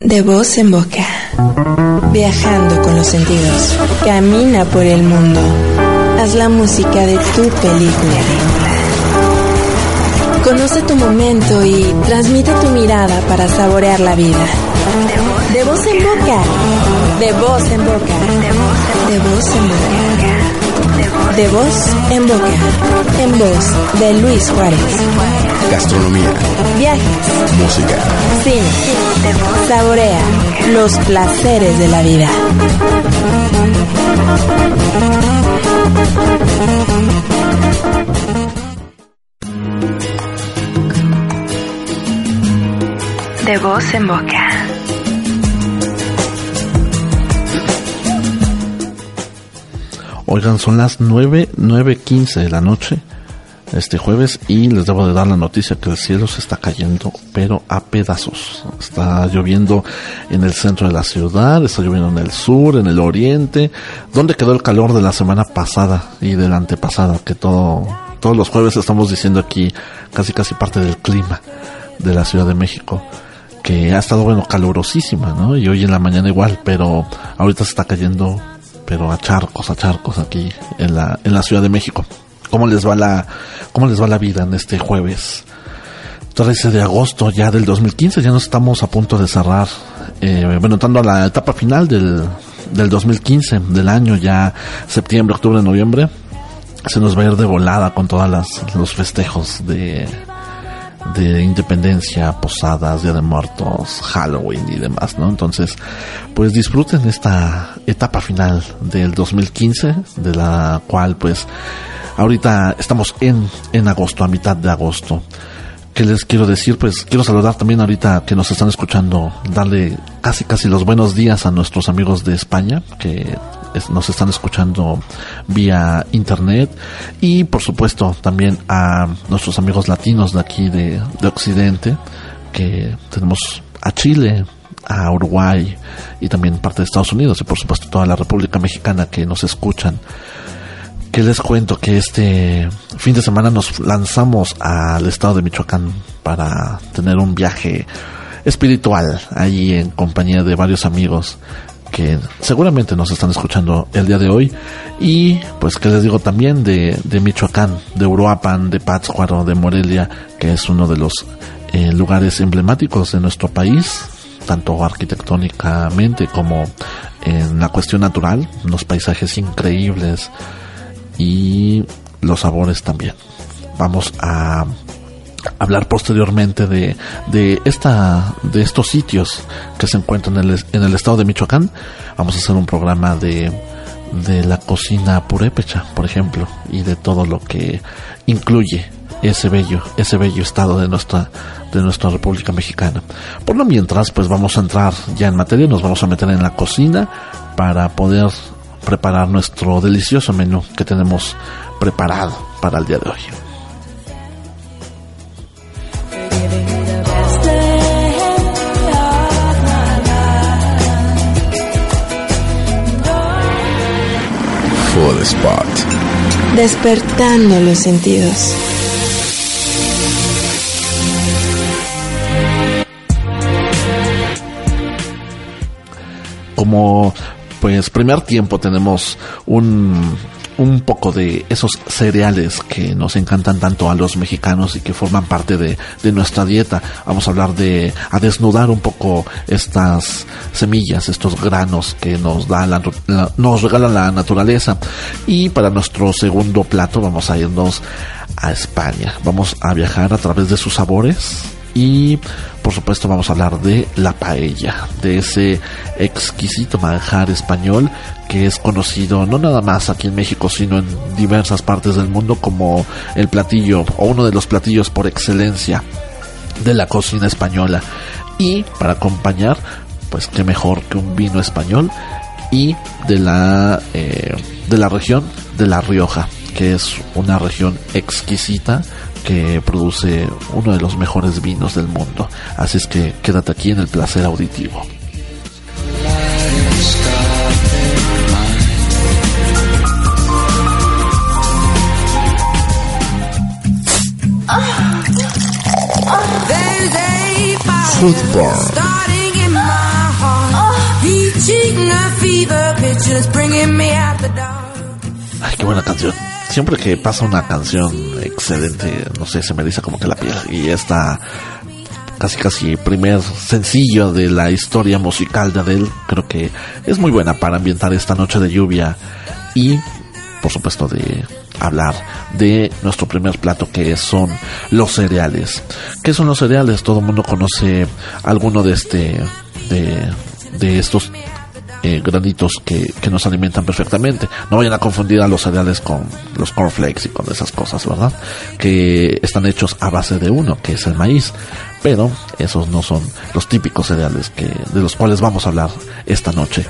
De voz en boca. Viajando con los sentidos. Camina por el mundo. Haz la música de tu película. Conoce tu momento y transmite tu mirada para saborear la vida. De voz en boca. De voz en boca. De voz en boca. De voz en boca. En voz de Luis Juárez. Gastronomía, Viajes. música, Cine. Saborea los placeres de la vida. De voz en boca. Oigan, son las nueve, nueve quince de la noche este jueves y les debo de dar la noticia que el cielo se está cayendo, pero a pedazos. Está lloviendo en el centro de la ciudad, está lloviendo en el sur, en el oriente. ¿Dónde quedó el calor de la semana pasada y de la antepasada? Que todo, todos los jueves estamos diciendo aquí casi casi parte del clima de la Ciudad de México que ha estado bueno calurosísima, ¿no? Y hoy en la mañana igual, pero ahorita se está cayendo pero a charcos, a charcos aquí en la en la Ciudad de México. ¿Cómo les va la cómo les va la vida en este jueves? 13 de agosto ya del 2015, ya nos estamos a punto de cerrar eh, bueno, entrando a la etapa final del del 2015, del año ya septiembre, octubre, noviembre. Se nos va a ir de volada con todas las los festejos de de independencia, posadas, Día de Muertos, Halloween y demás, ¿no? Entonces, pues disfruten esta etapa final del 2015, de la cual pues ahorita estamos en, en agosto, a mitad de agosto. ¿Qué les quiero decir? Pues quiero saludar también ahorita que nos están escuchando, darle casi casi los buenos días a nuestros amigos de España, que nos están escuchando vía internet. Y por supuesto también a nuestros amigos latinos de aquí de, de Occidente, que tenemos a Chile, a Uruguay y también parte de Estados Unidos y por supuesto toda la República Mexicana que nos escuchan. Que les cuento que este fin de semana nos lanzamos al estado de Michoacán para tener un viaje espiritual allí en compañía de varios amigos que seguramente nos están escuchando el día de hoy y pues que les digo también de, Michoacán, de Uruapan, de Pátzcuaro, de Morelia, que es uno de los eh, lugares emblemáticos de nuestro país, tanto arquitectónicamente como en la cuestión natural, unos paisajes increíbles, y los sabores también. Vamos a hablar posteriormente de, de esta de estos sitios que se encuentran en el, en el estado de Michoacán. Vamos a hacer un programa de de la cocina purépecha, por ejemplo, y de todo lo que incluye ese bello ese bello estado de nuestra de nuestra República Mexicana. Por lo mientras, pues vamos a entrar ya en materia, nos vamos a meter en la cocina para poder preparar nuestro delicioso menú que tenemos preparado para el día de hoy. Spot, Despertando los sentidos. como pues primer tiempo tenemos un un poco de esos cereales que nos encantan tanto a los mexicanos y que forman parte de, nuestra dieta. Vamos a hablar de, a desnudar un poco estas semillas, estos granos que nos da la, la- nos regala la naturaleza. Y para nuestro segundo plato vamos a irnos a España. Vamos a viajar a través de sus sabores y por supuesto vamos a hablar de la paella, de ese exquisito manjar español que es conocido no nada más aquí en México, sino en diversas partes del mundo como el platillo o uno de los platillos por excelencia de la cocina española. Y para acompañar, pues qué mejor que un vino español y de la eh, de la región de La Rioja, que es una región exquisita que produce uno de los mejores vinos del mundo. Así es que quédate aquí en el placer auditivo. Football. Ay, qué buena canción. Siempre que pasa una canción eh, no sé, se me dice como que la piel. Y esta casi casi primer sencillo de la historia musical de Adele, creo que es muy buena para ambientar esta noche de lluvia y por supuesto de hablar de nuestro primer plato que son los cereales. ¿Qué son los cereales? Todo el mundo conoce alguno de este de, de estos eh, granitos que, que, nos alimentan perfectamente. No vayan a confundir a los cereales con los cornflakes y con esas cosas, ¿verdad? Que están hechos a base de uno, que es el maíz. Pero esos no son los típicos cereales que, de los cuales vamos a hablar esta noche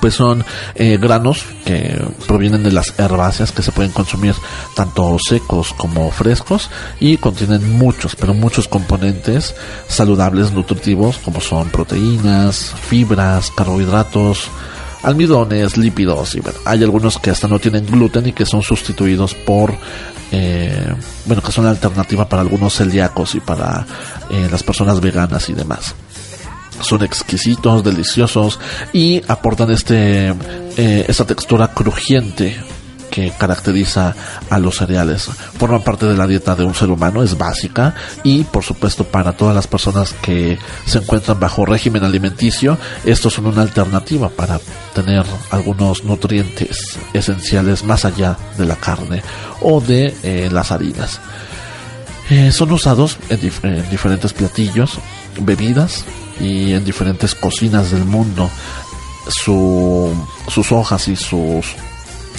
pues son eh, granos que provienen de las herbáceas que se pueden consumir tanto secos como frescos y contienen muchos, pero muchos componentes saludables, nutritivos, como son proteínas, fibras, carbohidratos, almidones, lípidos y hay algunos que hasta no tienen gluten y que son sustituidos por eh, bueno que son la alternativa para algunos celíacos y para eh, las personas veganas y demás son exquisitos, deliciosos y aportan este eh, textura crujiente que caracteriza a los cereales. Forman parte de la dieta de un ser humano, es básica y por supuesto para todas las personas que se encuentran bajo régimen alimenticio, estos son una alternativa para tener algunos nutrientes esenciales más allá de la carne o de eh, las harinas. Eh, son usados en, en diferentes platillos, bebidas, y en diferentes cocinas del mundo. Su, sus hojas y sus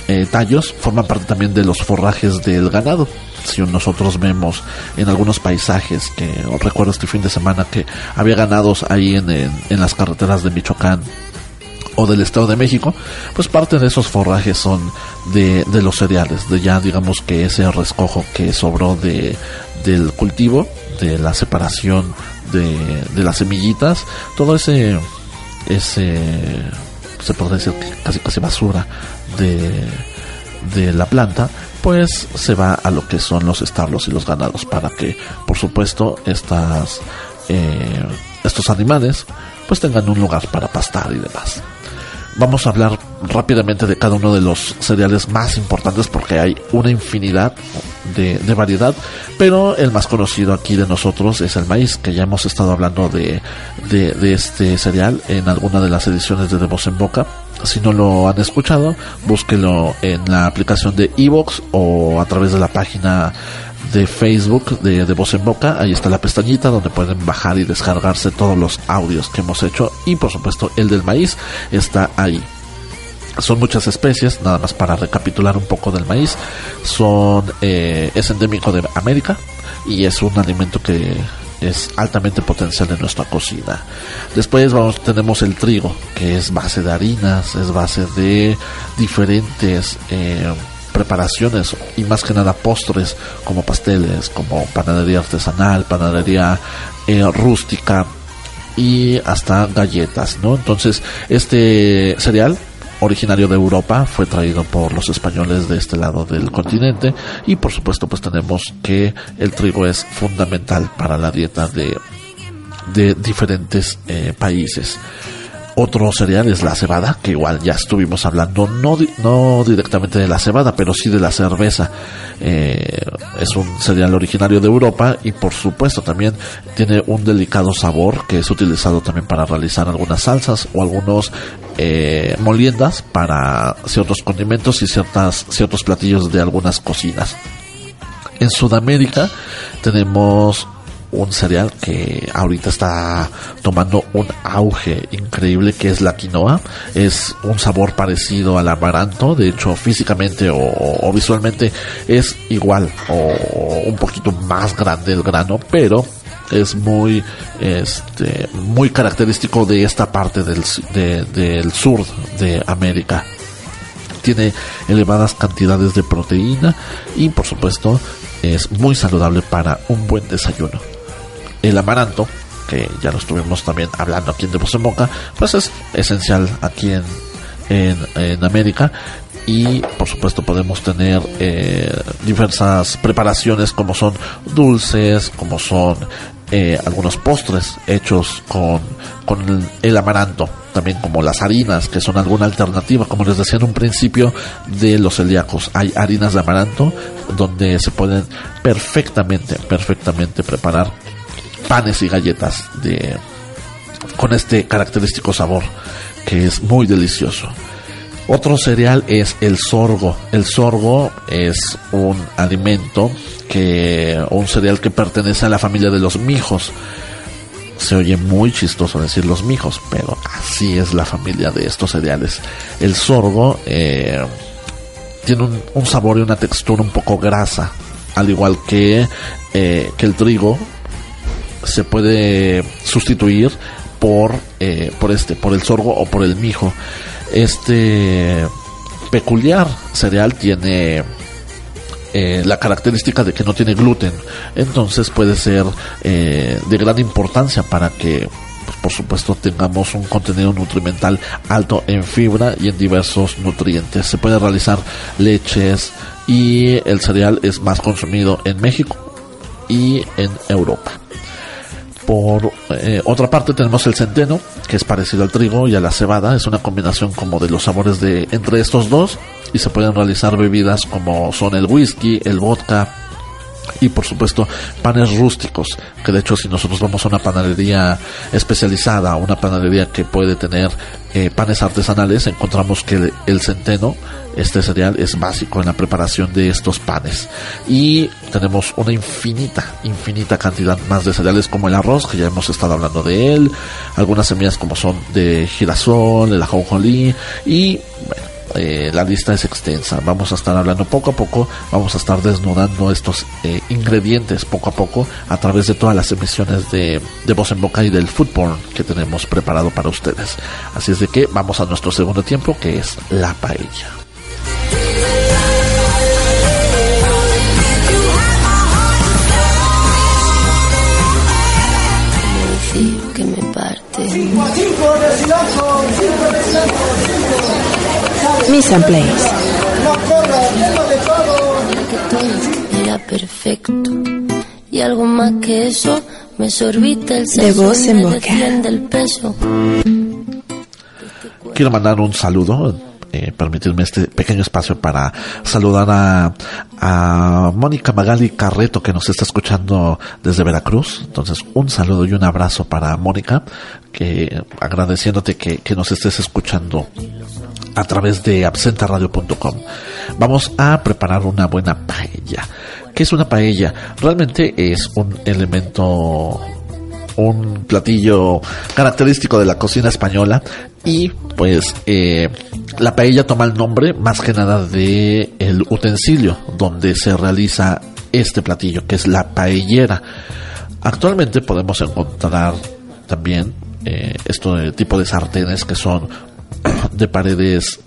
eh, tallos forman parte también de los forrajes del ganado. Si nosotros vemos en algunos paisajes, que recuerdo este fin de semana que había ganados ahí en, en, las carreteras de Michoacán o del Estado de México, pues parte de esos forrajes son de, de los cereales, de ya digamos que ese rescojo que sobró de, del cultivo, de la separación de, las semillitas, todo ese, ese, se podría decir casi casi basura de, de la planta, pues se va a lo que son los establos y los ganados para que, por supuesto, estas, eh, estos animales pues tengan un lugar para pastar y demás. Vamos a hablar rápidamente de cada uno de los cereales más importantes porque hay una infinidad de, variedad, pero el más conocido aquí de nosotros es el maíz, que ya hemos estado hablando de, de, este cereal en alguna de las ediciones de De Voz en Boca. Si no lo han escuchado, búsquelo en la aplicación de Evox o a través de la página de Facebook de, de Voz en Boca. Ahí está la pestañita donde pueden bajar y descargarse todos los audios que hemos hecho. Y por supuesto el del maíz está ahí. Son muchas especies, nada más para recapitular un poco del maíz. Son, eh, es endémico de América y es un alimento que es altamente potencial en nuestra cocina. Después vamos, tenemos el trigo, que es base de harinas, es base de diferentes eh, preparaciones y más que nada postres como pasteles, como panadería artesanal, panadería eh, rústica y hasta galletas, ¿no? Entonces, este cereal originario de Europa fue traído por los españoles de este lado del continente y por supuesto pues tenemos que el trigo es fundamental para la dieta de, de diferentes eh, países. Otro cereal es la cebada, que igual ya estuvimos hablando, no, no directamente de la cebada, pero sí de la cerveza. Eh, es un cereal originario de Europa y por supuesto también tiene un delicado sabor que es utilizado también para realizar algunas salsas o algunos eh, moliendas para ciertos condimentos y ciertas, ciertos platillos de algunas cocinas. En Sudamérica tenemos un cereal que ahorita está tomando un auge increíble que es la quinoa. Es un sabor parecido al amaranto, de hecho físicamente o, visualmente es igual o un poquito más grande el grano, pero es muy este muy característico de esta parte del, del sur de América tiene elevadas cantidades de proteína y por supuesto es muy saludable para un buen desayuno el amaranto, que ya lo estuvimos también hablando aquí en De en Boca, pues es esencial aquí en, en, América y por supuesto podemos tener eh, diversas preparaciones como son dulces, como son eh, algunos postres hechos con, con el, amaranto, también como las harinas, que son alguna alternativa, como les decía en un principio, de los celíacos. Hay harinas de amaranto donde se pueden perfectamente, perfectamente preparar panes y galletas de, con este característico sabor que es muy delicioso. Otro cereal es el sorgo. El sorgo es un alimento que, un cereal que pertenece a la familia de los mijos. Se oye muy chistoso decir los mijos, pero así es la familia de estos cereales. El sorgo eh, tiene un, sabor y una textura un poco grasa, al igual que, eh, que el trigo. Se puede sustituir por, eh, por este, por el sorgo o por el mijo. Este peculiar cereal tiene eh, la característica de que no tiene gluten, entonces puede ser eh, de gran importancia para que pues, por supuesto tengamos un contenido nutrimental alto en fibra y en diversos nutrientes. Se puede realizar leches y el cereal es más consumido en México y en Europa. Por eh, otra parte tenemos el centeno, que es parecido al trigo y a la cebada, es una combinación como de los sabores de entre estos dos y se pueden realizar bebidas como son el whisky, el vodka, y por supuesto panes rústicos que de hecho si nosotros vamos a una panadería especializada una panadería que puede tener eh, panes artesanales encontramos que el, centeno este cereal es básico en la preparación de estos panes. Y tenemos una infinita infinita cantidad más de cereales como el arroz que ya hemos estado hablando de él algunas semillas como son de girasol el ajonjolí y eh, la lista es extensa. Vamos a estar hablando poco a poco, vamos a estar desnudando estos eh, ingredientes poco a poco a través de todas las emisiones de, de voz en boca y del fútbol que tenemos preparado para ustedes. Así es de que vamos a nuestro segundo tiempo que es la paella. Miss and Place. Era perfecto. Y algo más que eso, me sorbita el De voz en boca. Quiero mandar un saludo eh, permitirme este pequeño espacio para saludar a, a Mónica Magali Carreto que nos está escuchando desde Veracruz. Entonces, un saludo y un abrazo para Mónica, que agradeciéndote que, que nos estés escuchando a través de absentaradio.com. Vamos a preparar una buena paella. ¿Qué es una paella? Realmente es un elemento un platillo característico de la cocina española y pues eh, la paella toma el nombre más que nada de el utensilio donde se realiza este platillo que es la paellera actualmente podemos encontrar también eh, este tipo de sartenes que son de paredes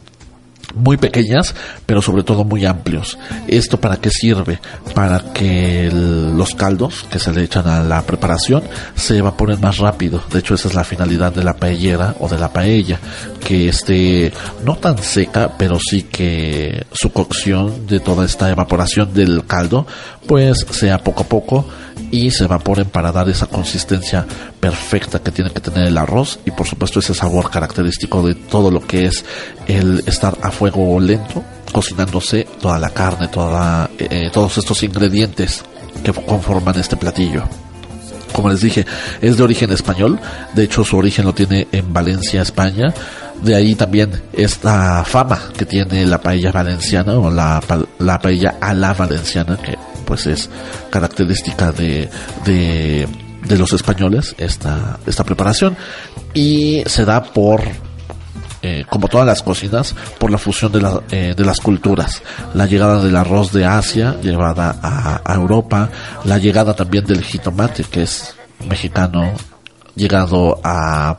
muy pequeñas, pero sobre todo muy amplios. ¿Esto para qué sirve? Para que los caldos que se le echan a la preparación se evaporen más rápido. De hecho, esa es la finalidad de la paellera o de la paella, que esté no tan seca, pero sí que su cocción de toda esta evaporación del caldo, pues sea poco a poco y se evaporen para dar esa consistencia perfecta que tiene que tener el arroz y por supuesto ese sabor característico de todo lo que es el estar a fuego lento cocinándose toda la carne, toda, eh, todos estos ingredientes que conforman este platillo. Como les dije, es de origen español, de hecho su origen lo tiene en Valencia, España, de ahí también esta fama que tiene la paella valenciana o la, la paella a la valenciana, que pues es característica de, de, los españoles esta, esta preparación y se da por eh, como todas las cocinas, por la fusión de, la, eh, de las culturas. La llegada del arroz de Asia, llevada a, a, Europa, la llegada también del jitomate, que es mexicano, llegado a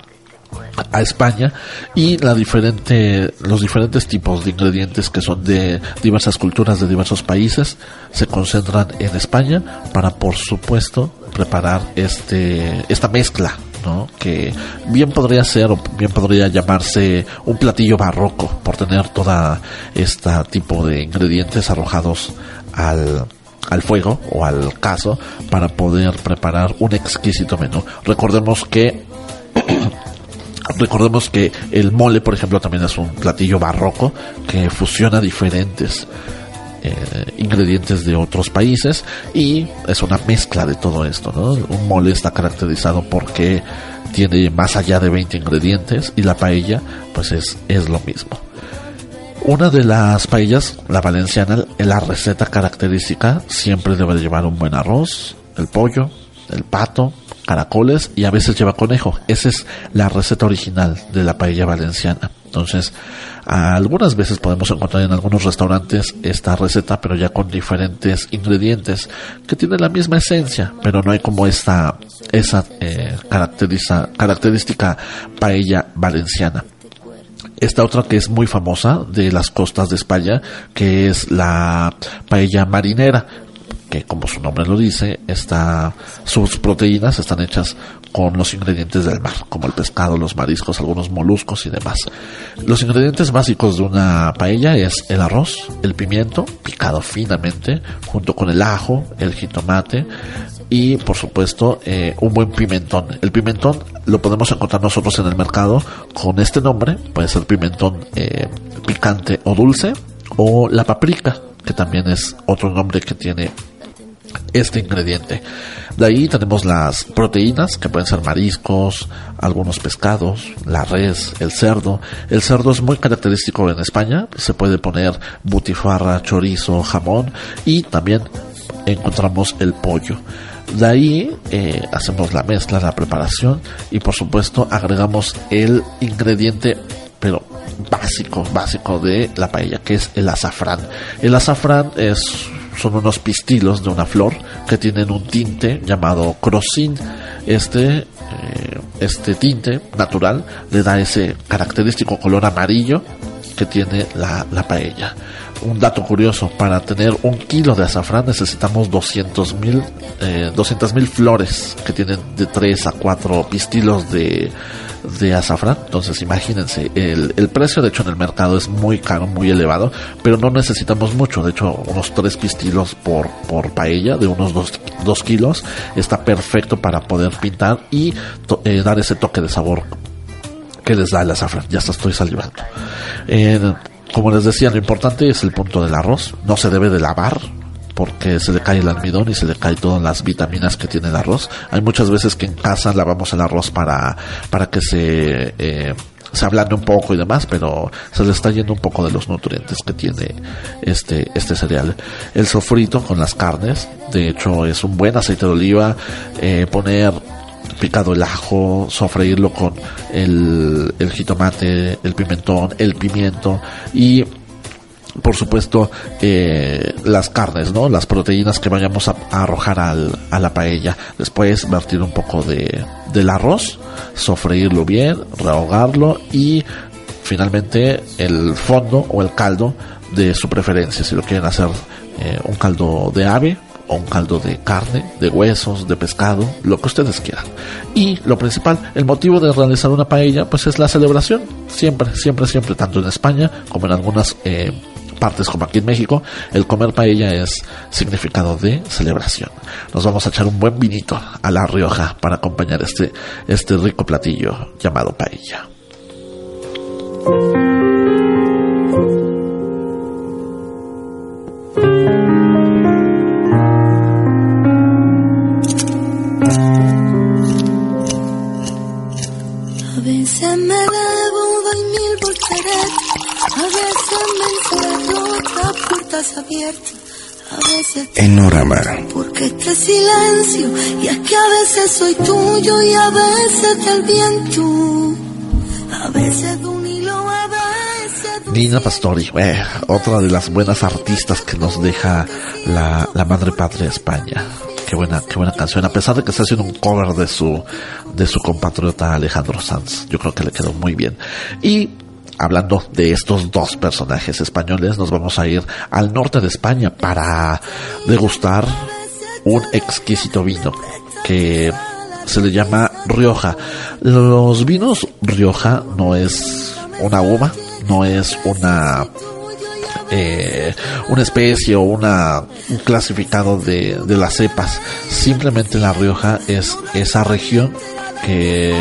a España y la diferente, los diferentes tipos de ingredientes que son de diversas culturas de diversos países se concentran en España para por supuesto preparar este esta mezcla ¿no? que bien podría ser o bien podría llamarse un platillo barroco por tener toda este tipo de ingredientes arrojados al, al fuego o al caso para poder preparar un exquisito menú. Recordemos que Recordemos que el mole, por ejemplo, también es un platillo barroco que fusiona diferentes eh, ingredientes de otros países y es una mezcla de todo esto. ¿no? Un mole está caracterizado porque tiene más allá de 20 ingredientes y la paella pues es, es lo mismo. Una de las paellas, la valenciana, la receta característica siempre debe llevar un buen arroz, el pollo, el pato, caracoles y a veces lleva conejo. Esa es la receta original de la paella valenciana. Entonces, algunas veces podemos encontrar en algunos restaurantes esta receta, pero ya con diferentes ingredientes que tienen la misma esencia, pero no hay como esta esa eh, característica paella valenciana. Esta otra que es muy famosa de las costas de España, que es la paella marinera, que como su nombre lo dice, está, sus proteínas están hechas con los ingredientes del mar, como el pescado, los mariscos, algunos moluscos y demás. Los ingredientes básicos de una paella es el arroz, el pimiento, picado finamente, junto con el ajo, el jitomate y por supuesto eh, un buen pimentón. El pimentón lo podemos encontrar nosotros en el mercado con este nombre, puede ser pimentón eh, picante o dulce, o la paprika, que también es otro nombre que tiene este ingrediente. De ahí tenemos las proteínas, que pueden ser mariscos, algunos pescados, la res, el cerdo. El cerdo es muy característico en España, se puede poner butifarra, chorizo, jamón y también encontramos el pollo. De ahí eh, hacemos la mezcla, la preparación y por supuesto agregamos el ingrediente pero básico, básico de la paella, que es el azafrán. El azafrán es son unos pistilos de una flor que tienen un tinte llamado crocin. Este, eh, este tinte natural le da ese característico color amarillo que tiene la, la paella. Un dato curioso, para tener un kilo de azafrán necesitamos 200 mil eh, flores que tienen de 3 a 4 pistilos de, de azafrán. Entonces, imagínense, el, el, precio de hecho en el mercado es muy caro, muy elevado, pero no necesitamos mucho. De hecho, unos 3 pistilos por, por paella de unos 2 kilos está perfecto para poder pintar y eh, dar ese toque de sabor que les da el azafrán. Ya hasta estoy salivando. Como les decía, lo importante es el punto del arroz. No se debe de lavar porque se le cae el almidón y se le cae todas las vitaminas que tiene el arroz. Hay muchas veces que en casa lavamos el arroz para, para que se, eh, se ablande un poco y demás, pero se le está yendo un poco de los nutrientes que tiene este, este cereal. El sofrito con las carnes, de hecho es un buen aceite de oliva, eh, poner picado el ajo, sofreírlo con el, jitomate, el pimentón, el pimiento y por supuesto, eh, las carnes, ¿no? Las proteínas que vayamos a, arrojar al, a la paella. Después vertir un poco de, del arroz, sofreírlo bien, rehogarlo y finalmente el fondo o el caldo de su preferencia. Si lo quieren hacer eh, un caldo de ave o un caldo de carne, de huesos, de pescado, lo que ustedes quieran. Y lo principal, el motivo de realizar una paella, pues es la celebración. Siempre, siempre, siempre, tanto en España como en algunas eh, partes como aquí en México, el comer paella es significado de celebración. Nos vamos a echar un buen vinito a la Rioja para acompañar este, este rico platillo llamado paella. Abiertas. A veces Enorama. Porque este silencio, y es que a veces soy tuyo y a veces del viento. A veces de un hilo, a veces Nina Pastori, eh, otra de las buenas artistas que nos deja la, la madre patria España. Qué buena, qué buena canción. A pesar de que está haciendo un cover de su, de su compatriota Alejandro Sanz. Yo creo que le quedó muy bien. Y hablando de estos dos personajes españoles, nos vamos a ir al norte de España para degustar un exquisito vino que se le llama Rioja. Los vinos Rioja no es una uva, no es una eh, una especie o una, un clasificado de, de las cepas. Simplemente La Rioja es esa región que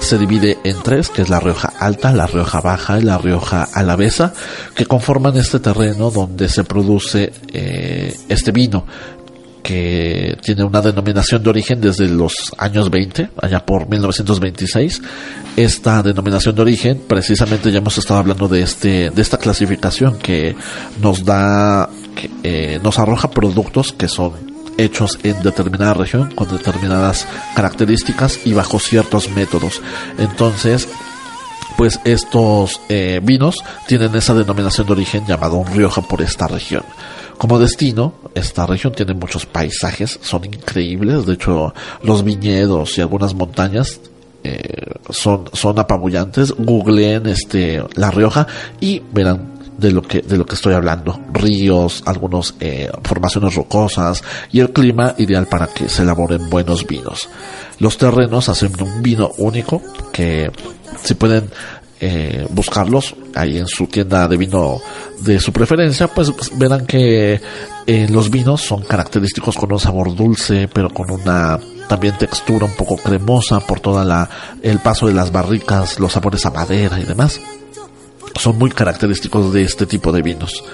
se divide en tres, que es la Rioja Alta, la Rioja Baja y la Rioja Alavesa, que conforman este terreno donde se produce eh, este vino que tiene una denominación de origen desde los años 20, allá por 1926. Esta denominación de origen, precisamente ya hemos estado hablando de este, de esta clasificación que nos da, eh, nos arroja productos que son hechos en determinada región con determinadas características y bajo ciertos métodos. Entonces, pues estos eh, vinos tienen esa denominación de origen llamado Rioja por esta región. Como destino, esta región tiene muchos paisajes, son increíbles, de hecho los viñedos y algunas montañas eh, son, son apabullantes. Googleen este, La Rioja y verán de lo que de lo que estoy hablando. Ríos algunos eh, formaciones rocosas y el clima ideal para que se elaboren buenos vinos. Los terrenos hacen un vino único que si pueden eh, buscarlos ahí en su tienda de vino de su preferencia pues verán que eh, los vinos son característicos con un sabor dulce pero con una también textura un poco cremosa por toda la el paso de las barricas los sabores a madera y demás son muy característicos de este tipo de vinos.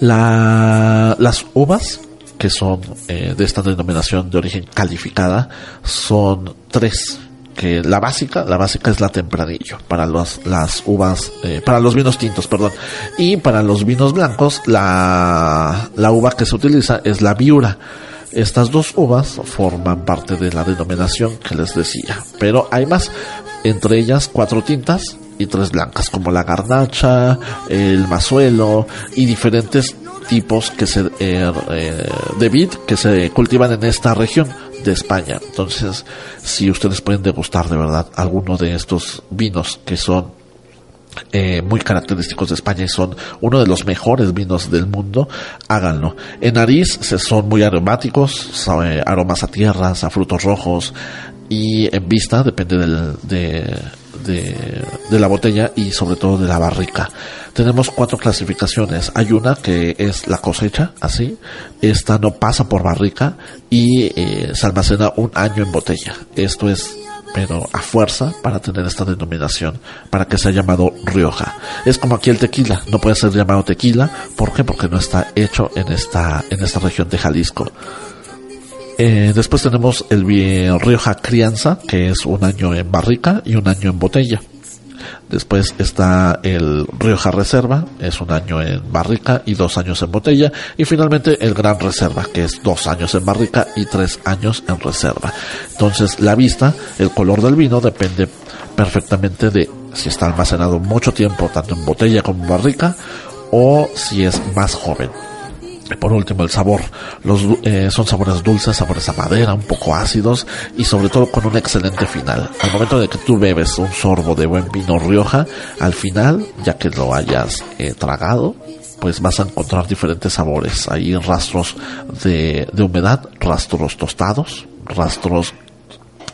La, las uvas, que son eh, de esta denominación de origen calificada, son tres. Que la básica, la básica es la tempranillo para los, las uvas, eh, para los vinos tintos, perdón. Y para los vinos blancos, la, la uva que se utiliza es la viura. Estas dos uvas forman parte de la denominación que les decía, pero hay más, entre ellas cuatro tintas y blancas, como la garnacha, el mazuelo y diferentes tipos que se, eh, eh, de vid que se cultivan en esta región de España. Entonces, si ustedes pueden degustar de verdad alguno de estos vinos que son eh, muy característicos de España y son uno de los mejores vinos del mundo, háganlo. En nariz se son muy aromáticos, aromas a tierras, a frutos rojos y en vista depende del, de, de, la botella y sobre todo de la barrica. Tenemos cuatro clasificaciones. Hay una que es la cosecha, así. Esta no pasa por barrica y eh, se almacena un año en botella. Esto es pero a fuerza para tener esta denominación, para que sea llamado Rioja. Es como aquí el tequila, no puede ser llamado tequila, ¿por qué? Porque no está hecho en esta, en esta región de Jalisco. Eh, después tenemos el Rioja Crianza, que es un año en barrica y un año en botella. Después está el Rioja Reserva, es un año en barrica y dos años en botella. Y finalmente el Gran Reserva, que es dos años en barrica y tres años en reserva. Entonces la vista, el color del vino depende perfectamente de si está almacenado mucho tiempo, tanto en botella como en barrica, o si es más joven. Por último, el sabor. Los, eh, son sabores dulces, sabores a madera, un poco ácidos y sobre todo con un excelente final. Al momento de que tú bebes un sorbo de buen vino Rioja, al final, ya que lo hayas eh, tragado, pues vas a encontrar diferentes sabores. Hay rastros de, de humedad, rastros tostados, rastros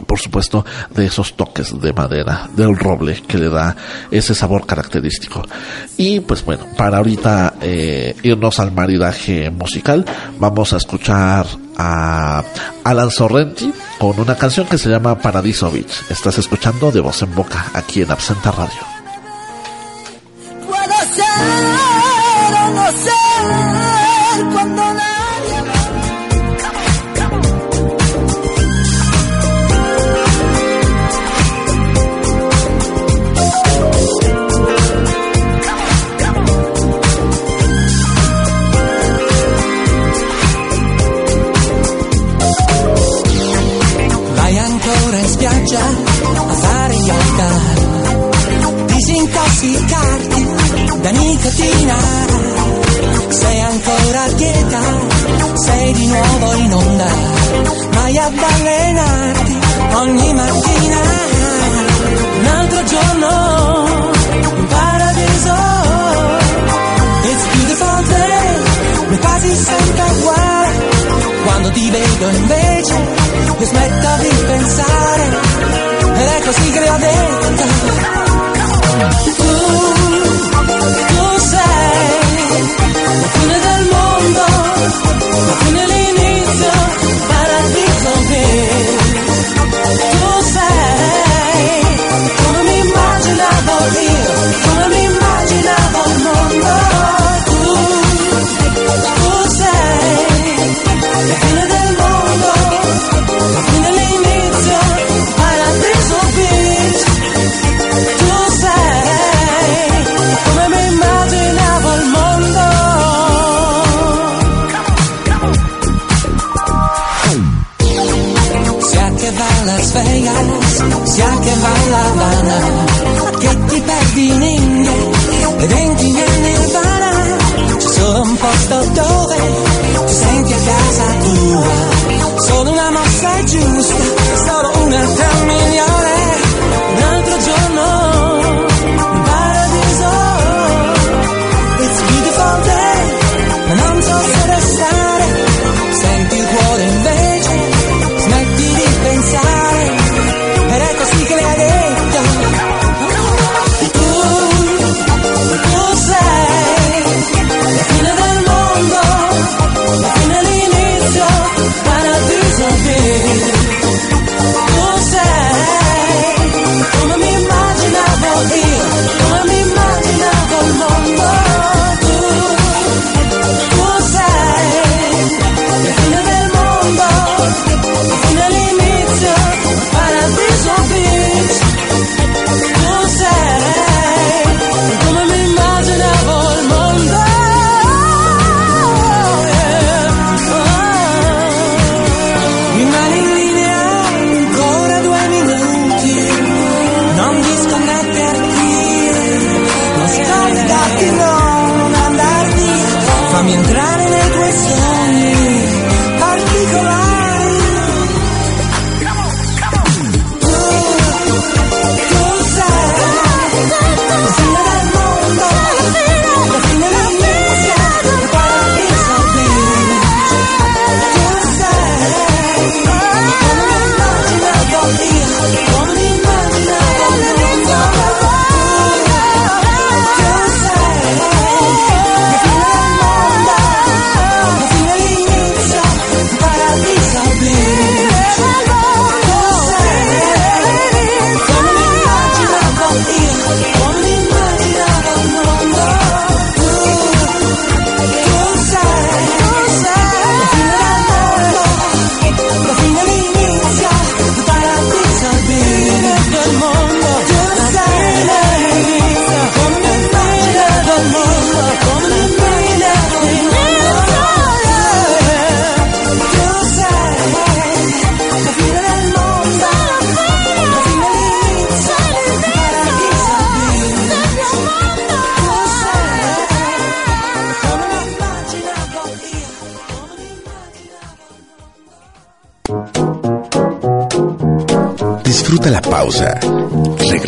por supuesto, de esos toques de madera, del roble, que le da ese sabor característico. Y pues bueno, para ahorita eh, irnos al maridaje musical, vamos a escuchar a Alan Sorrenti con una canción que se llama Paradiso Beach. Estás escuchando de voz en boca aquí en Absenta Radio. chiedo invece che smetta di pensare ed è così che l'ha detta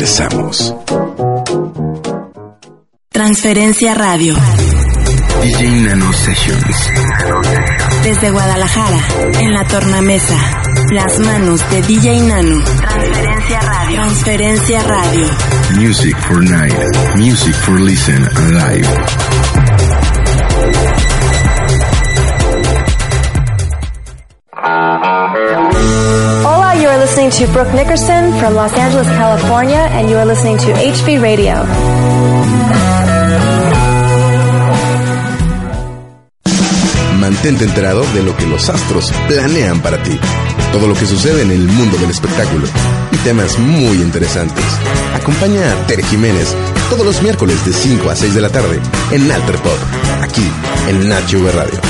Regresamos. Transferencia Radio. DJ Nano Sessions. Desde Guadalajara, en la tornamesa. Las manos de DJ Nano. Transferencia Radio. Transferencia Radio. Music for night. Music for listen and listening to Brooke Nickerson from Los Angeles, California, and you are listening to HB Radio. Mantente enterado de lo que los astros planean para ti. Todo lo que sucede en el mundo del espectáculo. Y temas muy interesantes. Acompaña a Tere Jiménez todos los miércoles de 5 a 6 de la tarde en Alter Pop. Aquí en Nacho Radio.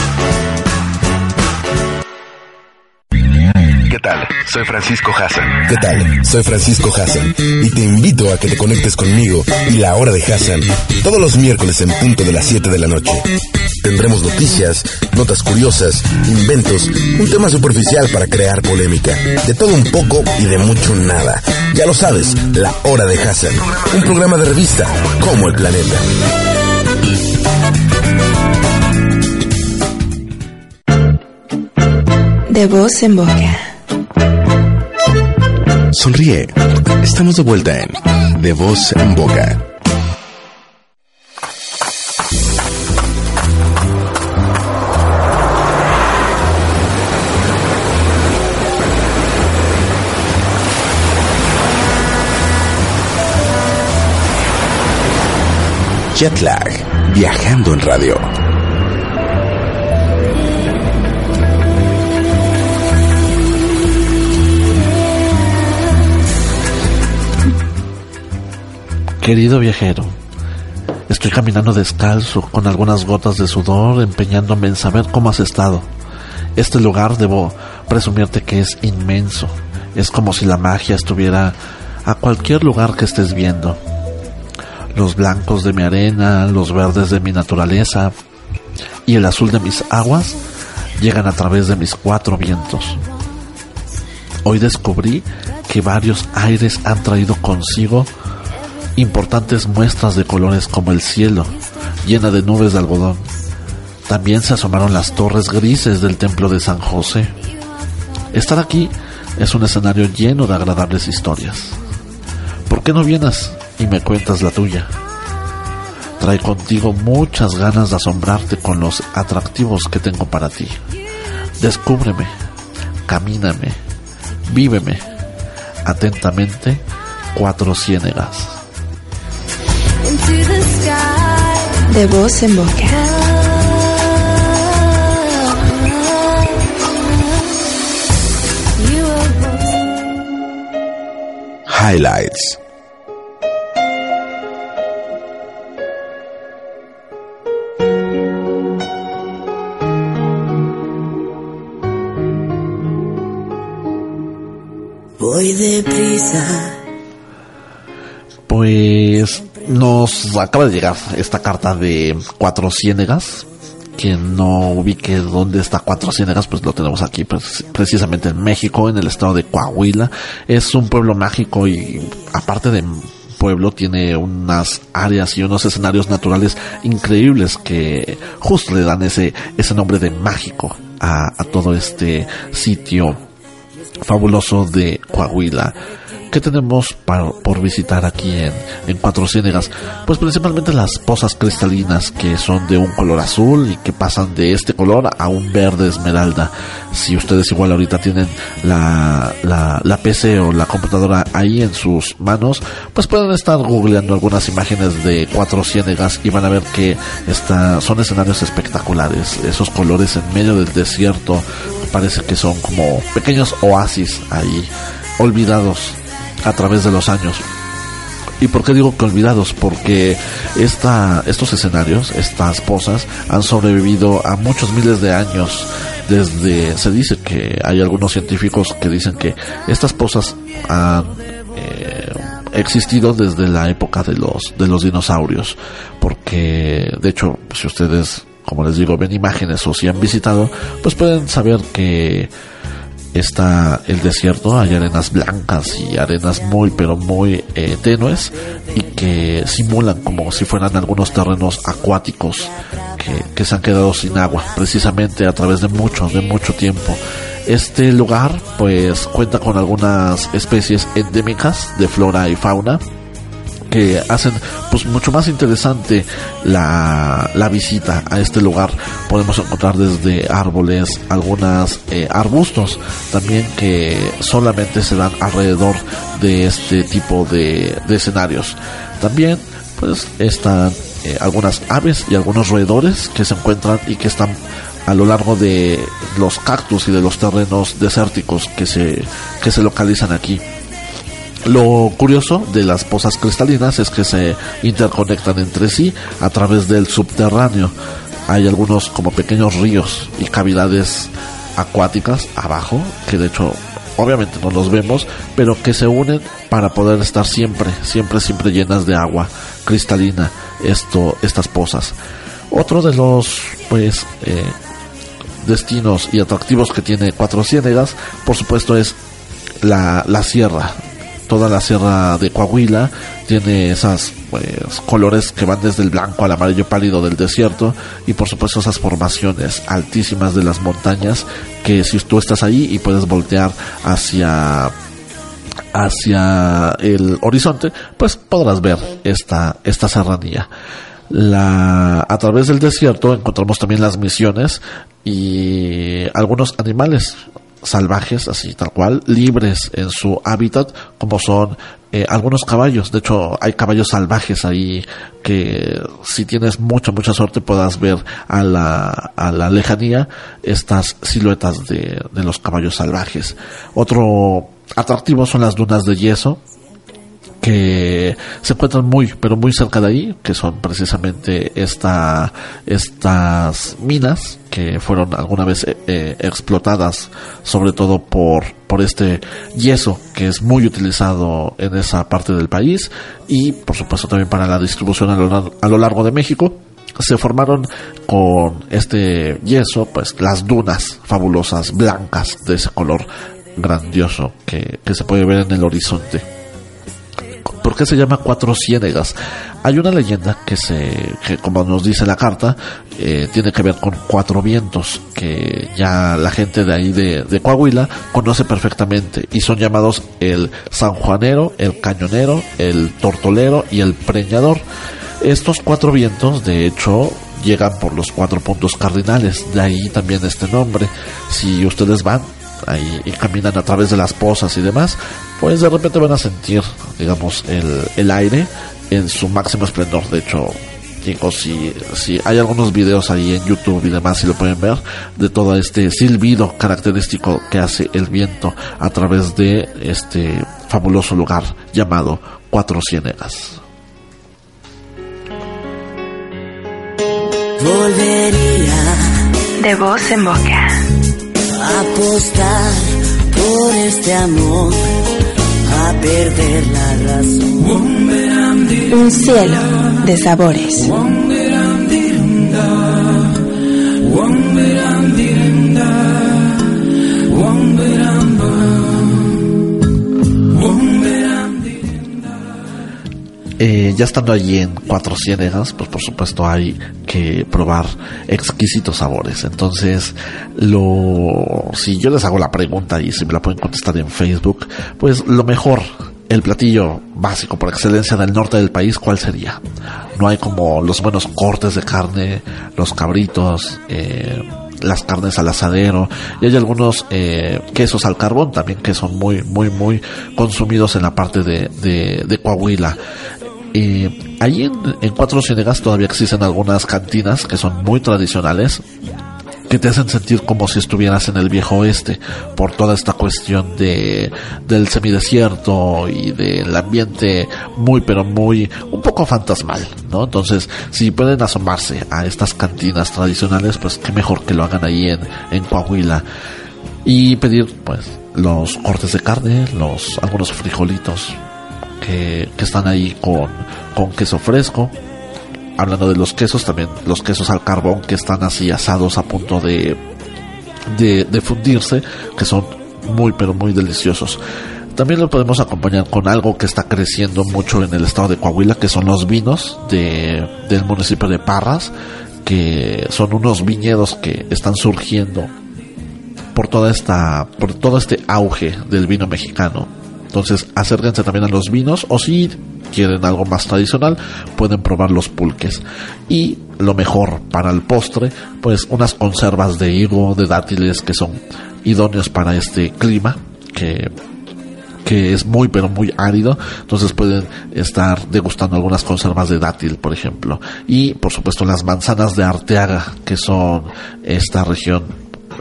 Soy Francisco Hassan. ¿Qué tal? Soy Francisco Hassan y te invito a que te conectes conmigo y la hora de Hassan todos los miércoles en punto de las 7 de la noche. Tendremos noticias, notas curiosas, inventos, un tema superficial para crear polémica, de todo un poco y de mucho nada. Ya lo sabes, la hora de Hassan, un programa de revista como el planeta. De voz en boca. Sonríe. Estamos de vuelta en De Voz en Boca. Jetlag. Viajando en radio. Querido viajero, estoy caminando descalzo, con algunas gotas de sudor, empeñándome en saber cómo has estado. Este lugar debo presumirte que es inmenso. Es como si la magia estuviera a cualquier lugar que estés viendo. los blancos de mi arena, los verdes de mi naturaleza y el azul de mis aguas llegan a través de mis cuatro vientos. Hoy descubrí que varios aires han traído consigo importantes muestras de colores como el cielo, llena de nubes de algodón. También se asomaron las torres grises del templo de San José. Estar aquí es un escenario lleno de agradables historias. ¿Por qué no vienes y me cuentas la tuya? Trae contigo muchas ganas de asombrarte con los atractivos que tengo para ti. Descúbreme, camíname, víveme. Atentamente, Cuatro Ciénegas. De voz en boca. Highlights. Voy deprisa. Pues nos acaba de llegar esta carta de Cuatro Ciénegas. Quien no ubique dónde está Cuatro Ciénegas, pues lo tenemos aquí, pues, precisamente en México, en el estado de Coahuila. Es un pueblo mágico y aparte de pueblo tiene unas áreas y unos escenarios naturales increíbles que justo le dan ese, ese nombre de mágico a, a todo este sitio fabuloso de Coahuila. ¿Qué tenemos por visitar aquí en, en Cuatro Ciénegas? Pues principalmente las pozas cristalinas que son de un color azul y que pasan de este color a un verde esmeralda. Si ustedes igual ahorita tienen la, la, la PC o la computadora ahí en sus manos, pues pueden estar googleando algunas imágenes de Cuatro Ciénegas y van a ver que esta, son escenarios espectaculares. Esos colores en medio del desierto parece que son como pequeños oasis ahí, olvidados a través de los años. ¿Y por qué digo que olvidados? Porque esta, estos escenarios, estas pozas, han sobrevivido a muchos miles de años. Desde, se dice que hay algunos científicos que dicen que estas pozas han eh, existido desde la época de los, de los dinosaurios. Porque, de hecho, si ustedes, como les digo, ven imágenes o si han visitado, pues pueden saber que está el desierto, hay arenas blancas y arenas muy pero muy eh, tenues y que simulan como si fueran algunos terrenos acuáticos que, que se han quedado sin agua precisamente a través de mucho, de mucho tiempo. Este lugar pues cuenta con algunas especies endémicas de flora y fauna que hacen pues mucho más interesante la, la visita a este lugar. Podemos encontrar desde árboles, algunas eh, arbustos también que solamente se dan alrededor de este tipo de, de escenarios. También pues están eh, algunas aves y algunos roedores que se encuentran y que están a lo largo de los cactus y de los terrenos desérticos que se, que se localizan aquí. Lo curioso de las pozas cristalinas es que se interconectan entre sí a través del subterráneo. Hay algunos como pequeños ríos y cavidades acuáticas abajo, que de hecho obviamente no los vemos, pero que se unen para poder estar siempre, siempre, siempre llenas de agua cristalina esto, estas pozas. Otro de los pues eh, destinos y atractivos que tiene Cuatro Ciénegas, por supuesto, es la, la sierra, toda la sierra de Coahuila tiene esas pues, colores que van desde el blanco al amarillo pálido del desierto y por supuesto esas formaciones altísimas de las montañas que si tú estás ahí y puedes voltear hacia hacia el horizonte pues podrás ver esta esta serranía. La, a través del desierto encontramos también las misiones y algunos animales salvajes, así tal cual, libres en su hábitat, como son eh, algunos caballos. De hecho, hay caballos salvajes ahí que si tienes mucha, mucha suerte puedas ver a la, a la lejanía estas siluetas de, de los caballos salvajes. Otro atractivo son las dunas de yeso que se encuentran muy, pero muy cerca de ahí, que son precisamente esta, estas minas que fueron alguna vez eh, eh, explotadas, sobre todo por, por este yeso que es muy utilizado en esa parte del país y por supuesto también para la distribución a lo, a lo largo de México se formaron con este yeso, pues las dunas fabulosas, blancas, de ese color grandioso que, que se puede ver en el horizonte. ¿Por qué se llama Cuatro Ciénegas? Hay una leyenda que se, que como nos dice la carta, eh, tiene que ver con cuatro vientos que ya la gente de ahí de, de Coahuila conoce perfectamente y son llamados el sanjuanero, el cañonero, el tortolero y el preñador. Estos cuatro vientos, de hecho, llegan por los cuatro puntos cardinales, de ahí también este nombre. Si ustedes van ahí y caminan a través de las pozas y demás, pues de repente van a sentir, digamos, el, el aire en su máximo esplendor. De hecho, chicos, si, si hay algunos videos ahí en YouTube y demás, si lo pueden ver, de todo este silbido característico que hace el viento a través de este fabuloso lugar llamado Cuatro Ciénegas. Volvería De voz en boca. Apostar por este amor, a perder la razón. Un cielo de sabores. Eh, ya estando allí en Cuatro Ciénegas, pues por supuesto hay que probar exquisitos sabores. Entonces, lo, si yo les hago la pregunta y si me la pueden contestar en Facebook, pues lo mejor, el platillo básico por excelencia del norte del país, ¿cuál sería? No hay como los buenos cortes de carne, los cabritos, eh, las carnes al asadero y hay algunos eh, quesos al carbón también que son muy muy muy consumidos en la parte de, de, de Coahuila eh, allí en, en Cuatro Ciénegas todavía existen algunas cantinas que son muy tradicionales que te hacen sentir como si estuvieras en el viejo oeste por toda esta cuestión de del semidesierto y del ambiente muy pero muy un poco fantasmal, ¿no? Entonces, si pueden asomarse a estas cantinas tradicionales, pues qué mejor que lo hagan ahí en, en Coahuila y pedir pues los cortes de carne, los algunos frijolitos que, están ahí con, con queso fresco, hablando de los quesos, también los quesos al carbón que están así asados a punto de, de, de fundirse, que son muy pero muy deliciosos. También lo podemos acompañar con algo que está creciendo mucho en el estado de Coahuila, que son los vinos de, del municipio de Parras, que son unos viñedos que están surgiendo por toda esta, por todo este auge del vino mexicano. Entonces acérquense también a los vinos o si quieren algo más tradicional pueden probar los pulques. Y lo mejor para el postre, pues unas conservas de higo, de dátiles que son idóneos para este clima que que es muy pero muy árido, entonces pueden estar degustando algunas conservas de dátil, por ejemplo, y por supuesto las manzanas de Arteaga, que son esta región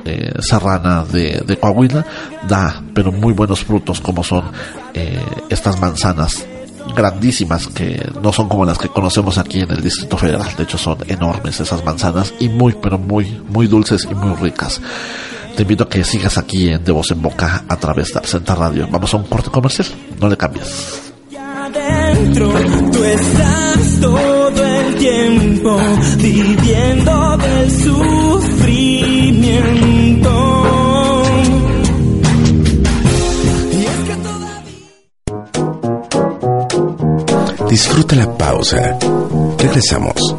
eh, serrana de, de Coahuila da pero muy buenos frutos como son eh, estas manzanas grandísimas que no son como las que conocemos aquí en el Distrito Federal. De hecho son enormes esas manzanas y muy pero muy muy dulces y muy ricas. Te invito a que sigas aquí en De Voz en Boca a través de Absenta Radio. Vamos a un corte comercial. No le cambies tiempo viviendo del sufrimiento. Disfruta la pausa. Regresamos.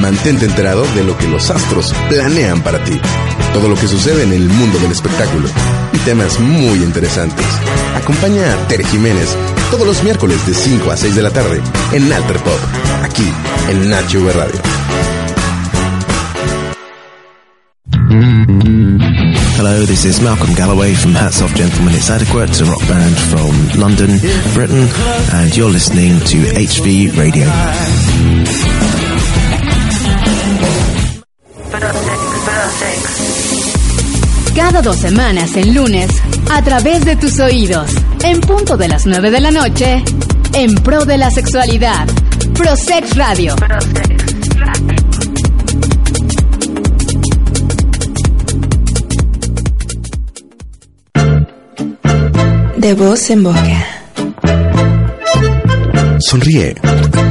Mantente enterado de lo que los astros planean para ti. Todo lo que sucede en el mundo del espectáculo. Temas muy interesantes. Acompaña a Tere Jiménez todos los miércoles de 5 a 6 de la tarde en Alter Pop. Aquí en Nacho Radio. Hello, this is Malcolm Galloway from Hats Off Gentlemen. It's adequate, a rock band from London, Britain, and you're listening to HV Radio. Cada dos semanas en lunes, a través de tus oídos, en punto de las 9 de la noche, en pro de la sexualidad. Prosex Radio. De voz en boca. Sonríe.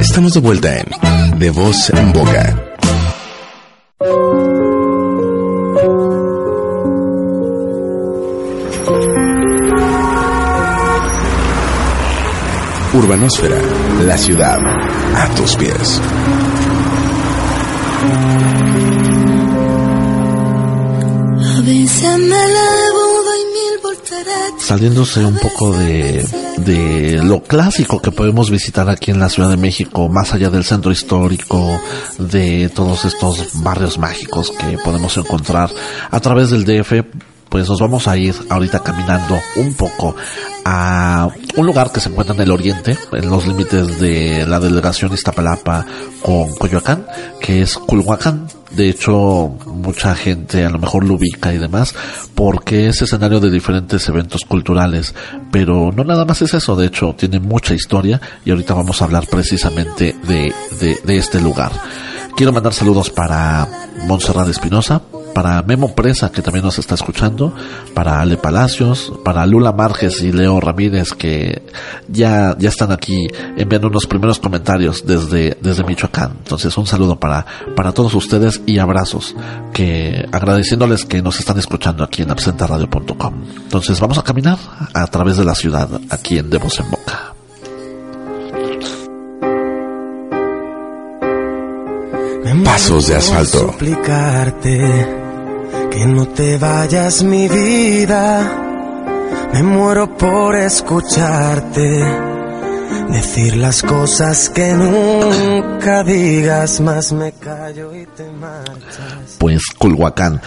Estamos de vuelta en De voz en boca. Urbanósfera, la ciudad, a tus pies. A veces me elevo, doy mil volteretas. Saliéndose un poco de, de lo clásico que podemos visitar aquí en la Ciudad de México, más allá del centro histórico, de todos estos barrios mágicos que podemos encontrar a través del DF, pues nos vamos a ir ahorita caminando un poco a un lugar que se encuentra en el oriente, en los límites de la delegación Iztapalapa con Coyoacán, que es Culhuacán. De hecho, mucha gente a lo mejor lo ubica y demás, porque es escenario de diferentes eventos culturales. Pero no nada más es eso, de hecho, tiene mucha historia y ahorita vamos a hablar precisamente de, de, de este lugar. Quiero mandar saludos para Montserrat Espinosa, para Memo Presa, que también nos está escuchando, para Ale Palacios, para Lula Marges y Leo Ramírez, que ya, ya están aquí enviando unos primeros comentarios desde, desde Michoacán. Entonces, un saludo para, para todos ustedes y abrazos, que agradeciéndoles que nos están escuchando aquí en absentaradio.com. Entonces, vamos a caminar a través de la ciudad, aquí en De Voz en Boca. Pasos de asfalto. Suplicarte que no te vayas mi vida. Me muero por escucharte. Decir las cosas que nunca digas, más me callo y te marchas. pues Culhuacán.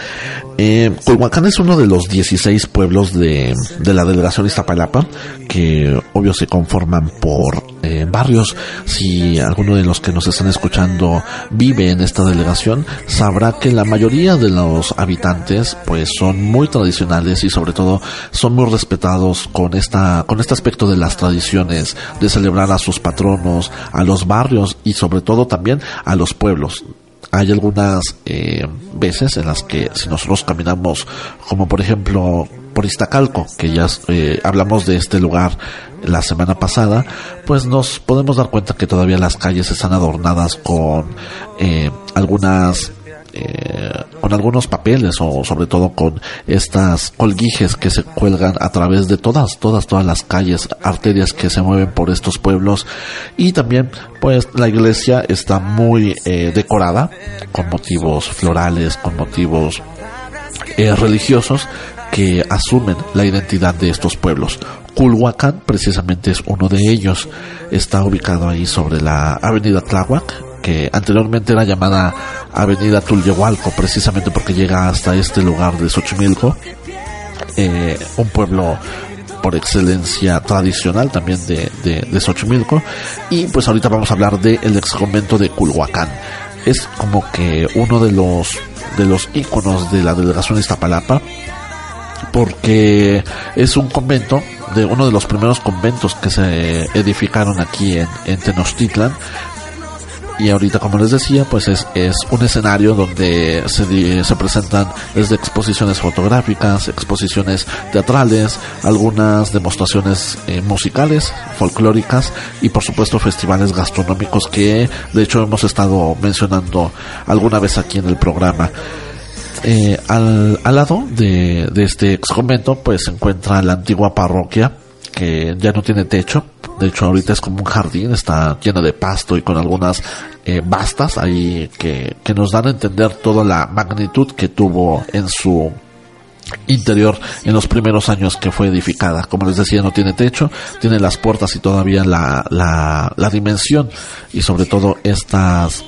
Eh, Culhuacán es uno de los 16 pueblos de, de la delegación Iztapalapa que obvio se conforman por eh, barrios. Si alguno de los que nos están escuchando vive en esta delegación, sabrá que la mayoría de los habitantes pues son muy tradicionales y sobre todo son muy respetados con esta con este aspecto de las tradiciones de a sus patronos, a los barrios y sobre todo también a los pueblos. Hay algunas eh, veces en las que si nosotros caminamos, como por ejemplo por Iztacalco, que ya eh, hablamos de este lugar la semana pasada, pues nos podemos dar cuenta que todavía las calles están adornadas con eh, algunas eh, con algunos papeles o sobre todo con estas colguijes que se cuelgan a través de todas, todas, todas las calles, arterias que se mueven por estos pueblos y también pues la iglesia está muy eh, decorada con motivos florales, con motivos eh, religiosos que asumen la identidad de estos pueblos. Culhuacán precisamente es uno de ellos. Está ubicado ahí sobre la avenida Tláhuac, que anteriormente era llamada Avenida Tulyehualco, precisamente porque llega hasta este lugar de Xochimilco, eh, un pueblo por excelencia tradicional también de, de, de, Xochimilco. Y pues ahorita vamos a hablar del ex convento de Culhuacán. Es como que uno de los de los íconos de la delegación Iztapalapa porque es un convento de uno de los primeros conventos que se edificaron aquí en, en Tenochtitlan y ahorita como les decía pues es, es un escenario donde se, se presentan desde exposiciones fotográficas exposiciones teatrales algunas demostraciones eh, musicales folclóricas y por supuesto festivales gastronómicos que de hecho hemos estado mencionando alguna vez aquí en el programa. Eh, al, al, lado de, de este ex convento pues se encuentra la antigua parroquia que ya no tiene techo de hecho, ahorita es como un jardín, está lleno de pasto y con algunas eh, bastas ahí que, que nos dan a entender toda la magnitud que tuvo en su interior en los primeros años que fue edificada. Como les decía, no tiene techo, tiene las puertas y todavía la, la, la dimensión y sobre todo estas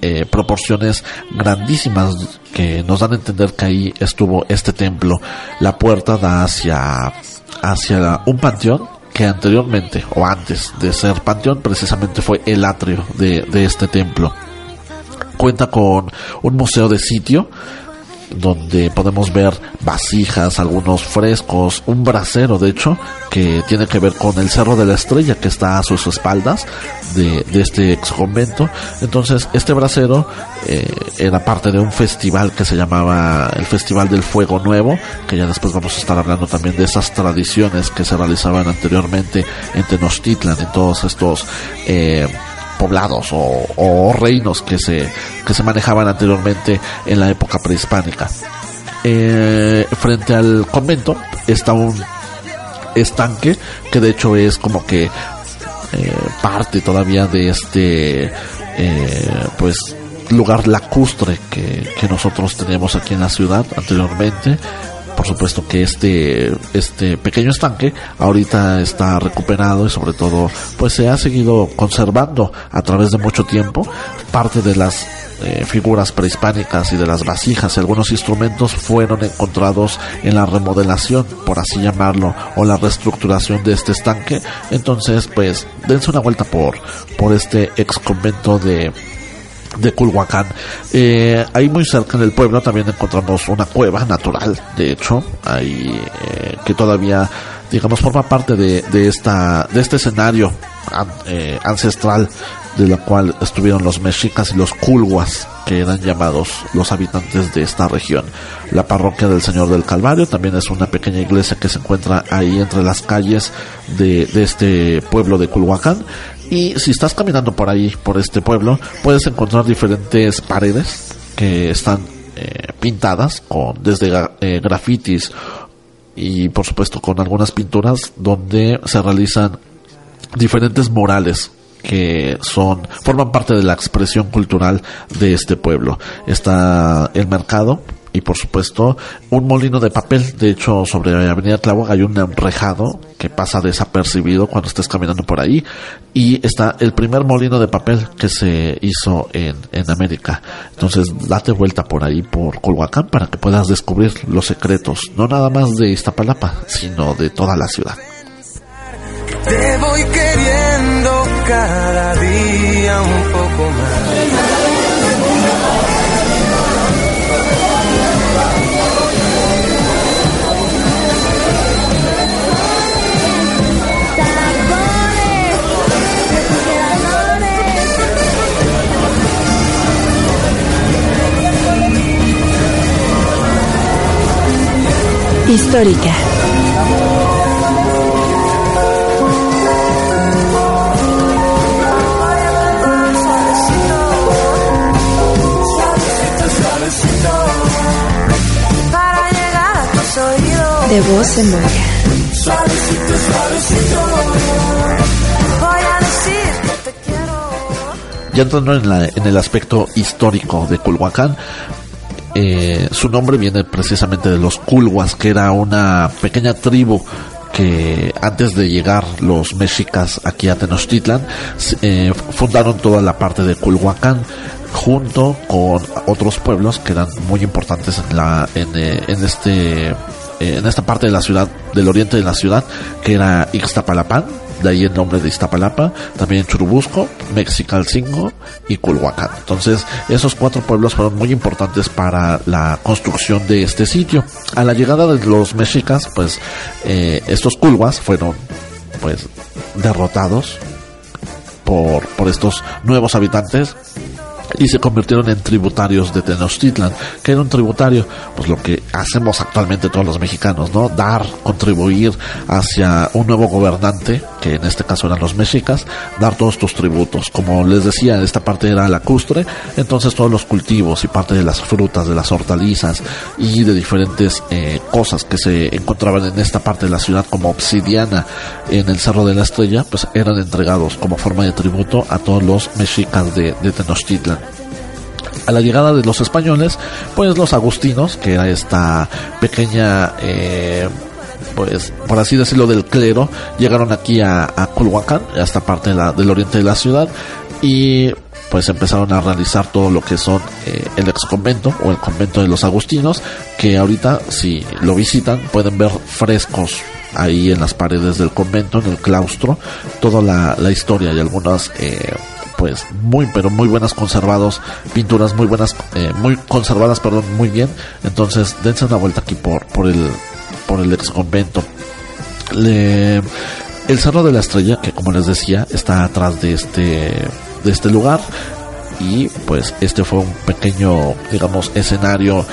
eh, proporciones grandísimas que nos dan a entender que ahí estuvo este templo. La puerta da hacia, hacia un panteón que anteriormente o antes de ser panteón precisamente fue el atrio de, este templo. Cuenta con un museo de sitio donde podemos ver vasijas, algunos frescos, un brasero de hecho, que tiene que ver con el Cerro de la Estrella que está a sus espaldas de, este ex convento. Entonces, este brasero eh, era parte de un festival que se llamaba el Festival del Fuego Nuevo, que ya después vamos a estar hablando también de esas tradiciones que se realizaban anteriormente en Tenochtitlan, en todos estos eh, poblados o, reinos que se, que se manejaban anteriormente en la época prehispánica. Eh, frente al convento está un estanque que de hecho es como que eh, parte todavía de este eh, pues lugar lacustre que, que nosotros teníamos aquí en la ciudad anteriormente por supuesto que este este pequeño estanque ahorita está recuperado y sobre todo pues se ha seguido conservando a través de mucho tiempo parte de las eh, figuras prehispánicas y de las vasijas algunos instrumentos fueron encontrados en la remodelación, por así llamarlo, o la reestructuración de este estanque. Entonces, pues, dense una vuelta por, por este ex convento de, de Culhuacán. Eh, ahí muy cerca en el pueblo también encontramos una cueva natural, de hecho, ahí eh, que todavía, digamos, forma parte de, de esta, de este escenario eh, ancestral de la cual estuvieron los mexicas y los culhuas, que eran llamados los habitantes de esta región. La parroquia del Señor del Calvario también es una pequeña iglesia que se encuentra ahí entre las calles de, de este pueblo de Culhuacán y si estás caminando por ahí, por este pueblo, puedes encontrar diferentes paredes que están eh, pintadas con desde eh, grafitis y por supuesto con algunas pinturas donde se realizan diferentes morales que son forman parte de la expresión cultural de este pueblo. Está el mercado y por supuesto un molino de papel. De hecho, sobre la Avenida Tláhuac hay un enrejado que pasa desapercibido cuando estés caminando por ahí y está el primer molino de papel que se hizo en, en América. Entonces, date vuelta por ahí por Colhuacán para que puedas descubrir los secretos, no nada más de Iztapalapa, sino de toda la ciudad. Te voy queriendo cada Histórica. De voz en boca. Ya entrando en, la, en el aspecto histórico de Culhuacán, eh, su nombre viene precisamente de los Culhuas, que era una pequeña tribu que antes de llegar los mexicas aquí a Tenochtitlan eh, fundaron toda la parte de Culhuacán junto con otros pueblos que eran muy importantes en la en, eh, en este en esta parte de la ciudad del oriente de la ciudad que era Ixtapalapán de ahí el nombre de Iztapalapa, también Churubusco, Mexicalcingo y Culhuacán. Entonces, esos cuatro pueblos fueron muy importantes para la construcción de este sitio. A la llegada de los mexicas, pues eh, estos culhuas fueron pues derrotados por, por estos nuevos habitantes y se convirtieron en tributarios de Tenochtitlan. que era un tributario? Pues lo que hacemos actualmente todos los mexicanos, ¿no? Dar, contribuir hacia un nuevo gobernante, que en este caso eran los mexicas, dar todos tus tributos. Como les decía, esta parte era lacustre, entonces todos los cultivos y parte de las frutas, de las hortalizas y de diferentes eh, cosas que se encontraban en esta parte de la ciudad como obsidiana en el Cerro de la Estrella, pues eran entregados como forma de tributo a todos los mexicas de, de Tenochtitlan a la llegada de los españoles, pues los agustinos, que era esta pequeña, eh, pues por así decirlo, del clero, llegaron aquí a, a Culhuacán, a esta parte del oriente de la ciudad, y pues empezaron a realizar todo lo que son eh, el ex convento o el convento de los agustinos, que ahorita si lo visitan pueden ver frescos ahí en las paredes del convento, en el claustro, toda la, historia y algunas... Eh, pues muy pero muy buenas conservados, pinturas muy buenas, eh, muy conservadas, perdón, muy bien. Entonces dense una vuelta aquí por por el por el ex convento. Le, el Cerro de la Estrella, que como les decía, está atrás de este de este lugar y pues este fue un pequeño digamos escenario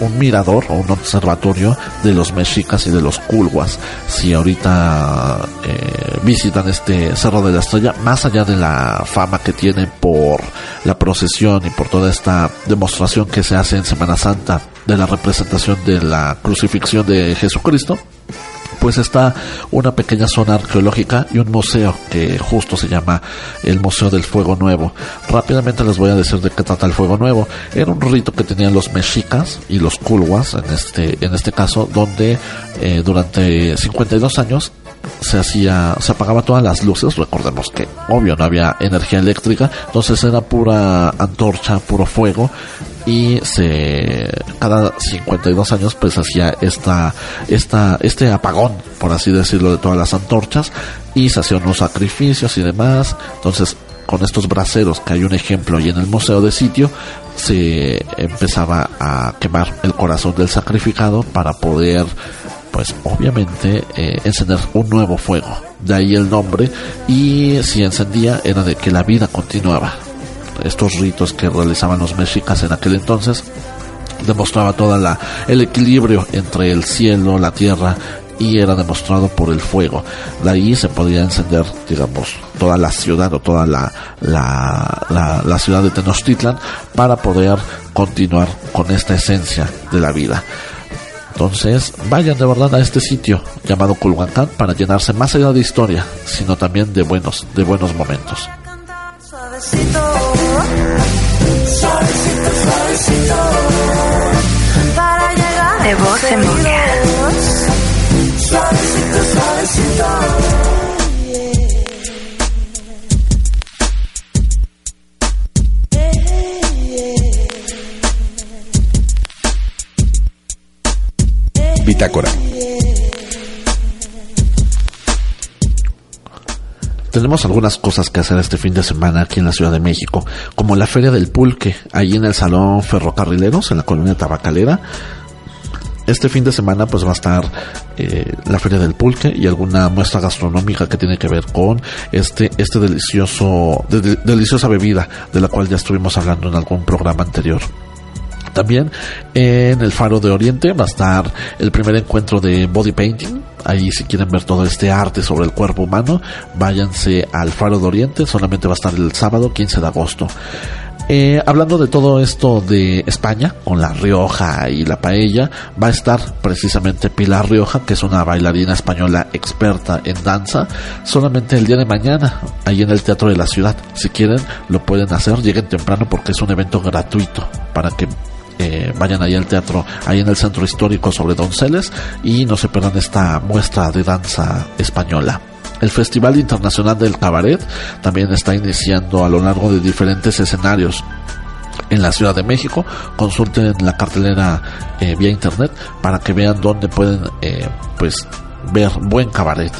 un mirador o un observatorio de los mexicas y de los culhuas. Si ahorita eh, visitan este Cerro de la Estrella, más allá de la fama que tiene por la procesión y por toda esta demostración que se hace en Semana Santa de la representación de la crucifixión de Jesucristo, pues está una pequeña zona arqueológica y un museo que justo se llama el Museo del Fuego Nuevo. Rápidamente les voy a decir de qué trata el Fuego Nuevo. Era un rito que tenían los mexicas y los culhuas en este, en este caso, donde eh, durante 52 años se hacía, se apagaba todas las luces, recordemos que obvio no había energía eléctrica, entonces era pura antorcha, puro fuego. Y se cada 52 años pues hacía esta esta este apagón por así decirlo de todas las antorchas. Y se hacían unos sacrificios y demás. Entonces con estos braseros que hay un ejemplo y en el museo de sitio se empezaba a quemar el corazón del sacrificado para poder pues obviamente eh, encender un nuevo fuego de ahí el nombre y si encendía era de que la vida continuaba estos ritos que realizaban los mexicas en aquel entonces demostraba toda la el equilibrio entre el cielo, la tierra y era demostrado por el fuego. De ahí se podía encender, digamos, toda la ciudad o toda la, la, la, ciudad de Tenochtitlan para poder continuar con esta esencia de la vida. Entonces, vayan de verdad a este sitio llamado Culhuacán para llenarse más allá de historia, sino también de buenos, de buenos momentos. De voz en boca. Tenemos algunas cosas que hacer este fin de semana aquí en la Ciudad de México, como la Feria del Pulque, ahí en el Salón Ferrocarrileros, en la colonia Tabacalera. Este fin de semana pues va a estar eh, la Feria del Pulque y alguna muestra gastronómica que tiene que ver con este, este delicioso, deliciosa bebida de la cual ya estuvimos hablando en algún programa anterior. También en el Faro de Oriente va a estar el primer encuentro de body painting. Ahí si quieren ver todo este arte sobre el cuerpo humano, váyanse al Faro de Oriente. Solamente va a estar el sábado 15 de agosto. Eh, hablando de todo esto de España, con la Rioja y la paella, va a estar precisamente Pilar Rioja, que es una bailarina española experta en danza, solamente el día de mañana, ahí en el Teatro de la Ciudad. Si quieren, lo pueden hacer, lleguen temprano porque es un evento gratuito para que eh, vayan ahí al teatro, ahí en el centro histórico sobre Donceles y no se pierdan esta muestra de danza española. El Festival Internacional del Cabaret también está iniciando a lo largo de diferentes escenarios en la Ciudad de México. Consulten la cartelera eh, vía internet para que vean dónde pueden eh, pues ver buen cabaret.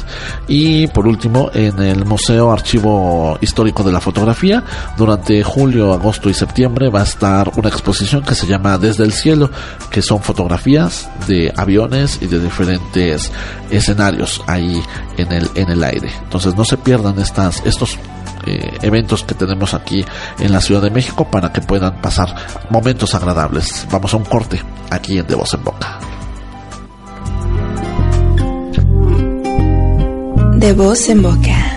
Y por último, en el Museo Archivo Histórico de la Fotografía, durante julio, agosto y septiembre va a estar una exposición que se llama Desde el Cielo, que son fotografías de aviones y de diferentes escenarios ahí en el, en el aire. Entonces no se pierdan estas, estos eh, eventos que tenemos aquí en la Ciudad de México para que puedan pasar momentos agradables. Vamos a un corte aquí en De Voz en Boca. De voz en boca.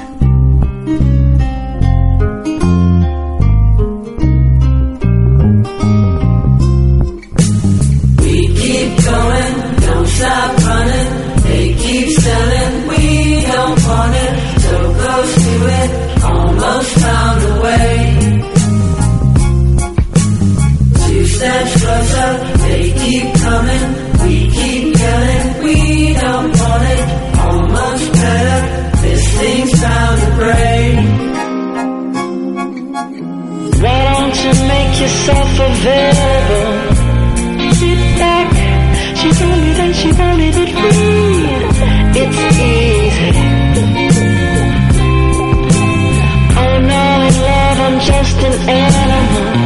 herself available. Sit back, she told me that she wanted it free. It's easy. Oh no, in love I'm just an animal.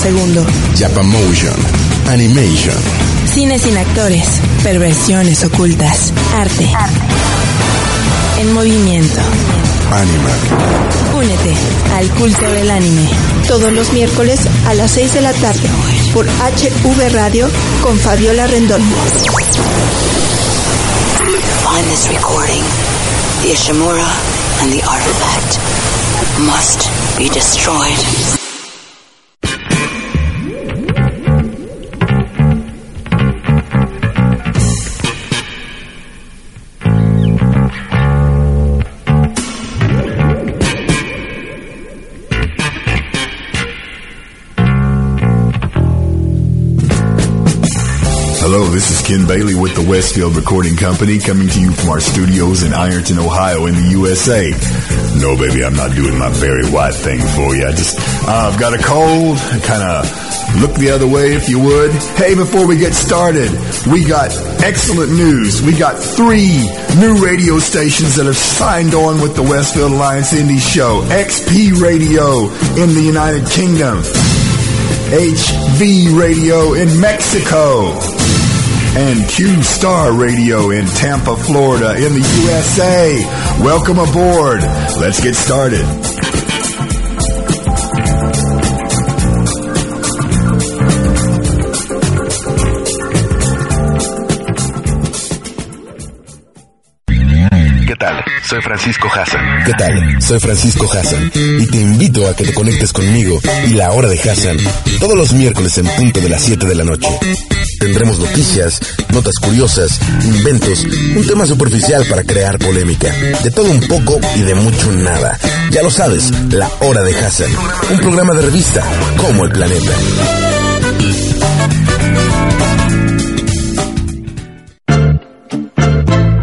Segundo. Japamotion, Animation, Cine sin actores. Perversiones ocultas. Arte. En movimiento. Anima, Únete al culto del anime. Todos los miércoles a las 6 de la tarde por HV Radio con Fabiola Rendón. Find this recording. The Ishimura and the artifact must be destroyed. Ken Bailey with the Westfield Recording Company coming to you from our studios in Ironton, Ohio in the USA. No, baby, I'm not doing my Barry White thing for you. I just, uh, I've got a cold. Kind of look the other way if you would. Hey, before we get started, we got excellent news. We got three new radio stations that have signed on with the Westfield Alliance Indie Show. XP Radio in the United Kingdom. HV Radio in Mexico and Q Star Radio in Tampa, Florida in the USA. Welcome aboard. Let's get started. Soy Francisco Hassan. ¿Qué tal? Soy Francisco Hassan y te invito a que te conectes conmigo y la hora de Hassan todos los miércoles en punto de las 7 de la noche. Tendremos noticias, notas curiosas, inventos, un tema superficial para crear polémica, de todo un poco y de mucho nada. Ya lo sabes, la hora de Hassan, un programa de revista como el planeta.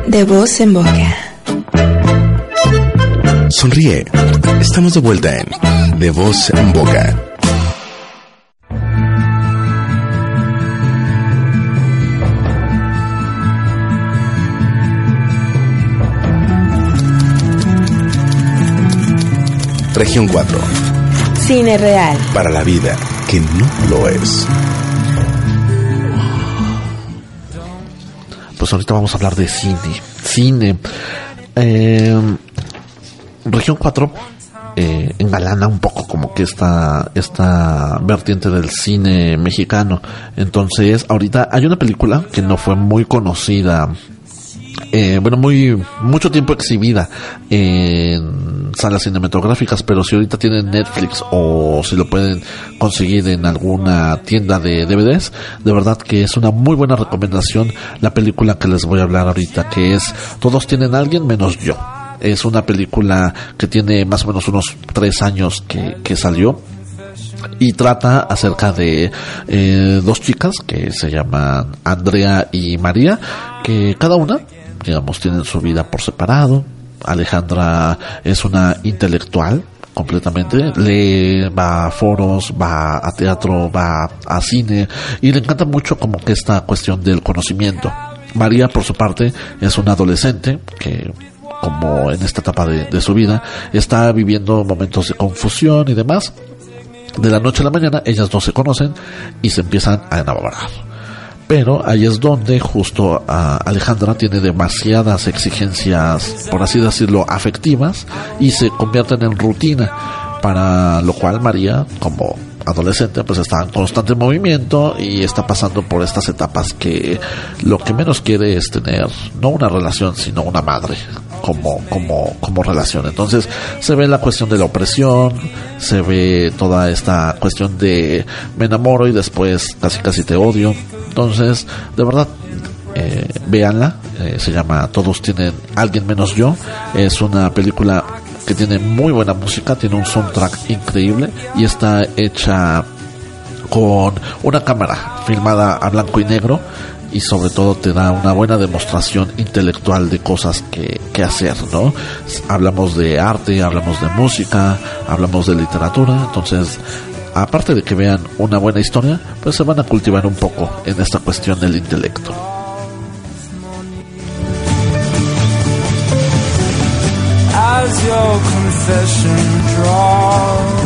De voz en boca. Sonríe. Estamos de vuelta en De Voz en Boca. Región 4. Cine real. Para la vida que no lo es. Pues ahorita vamos a hablar de cine. Cine. Eh, región 4 eh, engalana un poco como que esta, esta vertiente del cine mexicano. Entonces, ahorita hay una película que no fue muy conocida eh, bueno, muy mucho tiempo exhibida en salas cinematográficas, pero si ahorita tienen Netflix o si lo pueden conseguir en alguna tienda de DVDs, de verdad que es una muy buena recomendación la película que les voy a hablar ahorita, que es Todos tienen alguien menos yo. Es una película que tiene más o menos unos tres años que, que salió y trata acerca de eh, dos chicas que se llaman Andrea y María, que cada una digamos, tienen su vida por separado. Alejandra es una intelectual completamente, lee, va a foros, va a teatro, va a cine y le encanta mucho como que esta cuestión del conocimiento. María, por su parte, es una adolescente que como en esta etapa de, su vida, está viviendo momentos de confusión y demás. De la noche a la mañana, ellas no se conocen y se empiezan a enamorar pero ahí es donde justo ah, Alejandra tiene demasiadas exigencias, por así decirlo, afectivas y se convierten en rutina, para lo cual María, como adolescente, pues está en constante movimiento y está pasando por estas etapas que lo que menos quiere es tener no una relación, sino una madre como, como, como relación. Entonces se ve la cuestión de la opresión, se ve toda esta cuestión de me enamoro y después casi casi te odio entonces, de verdad, eh, véanla. Eh, se llama Todos tienen alguien menos yo. Es una película que tiene muy buena música, tiene un soundtrack increíble y está hecha con una cámara filmada a blanco y negro y sobre todo te da una buena demostración intelectual de cosas que, que hacer, ¿no? Hablamos de arte, hablamos de música, hablamos de literatura, entonces aparte de que vean una buena historia, pues se van a cultivar un poco en esta cuestión del intelecto. La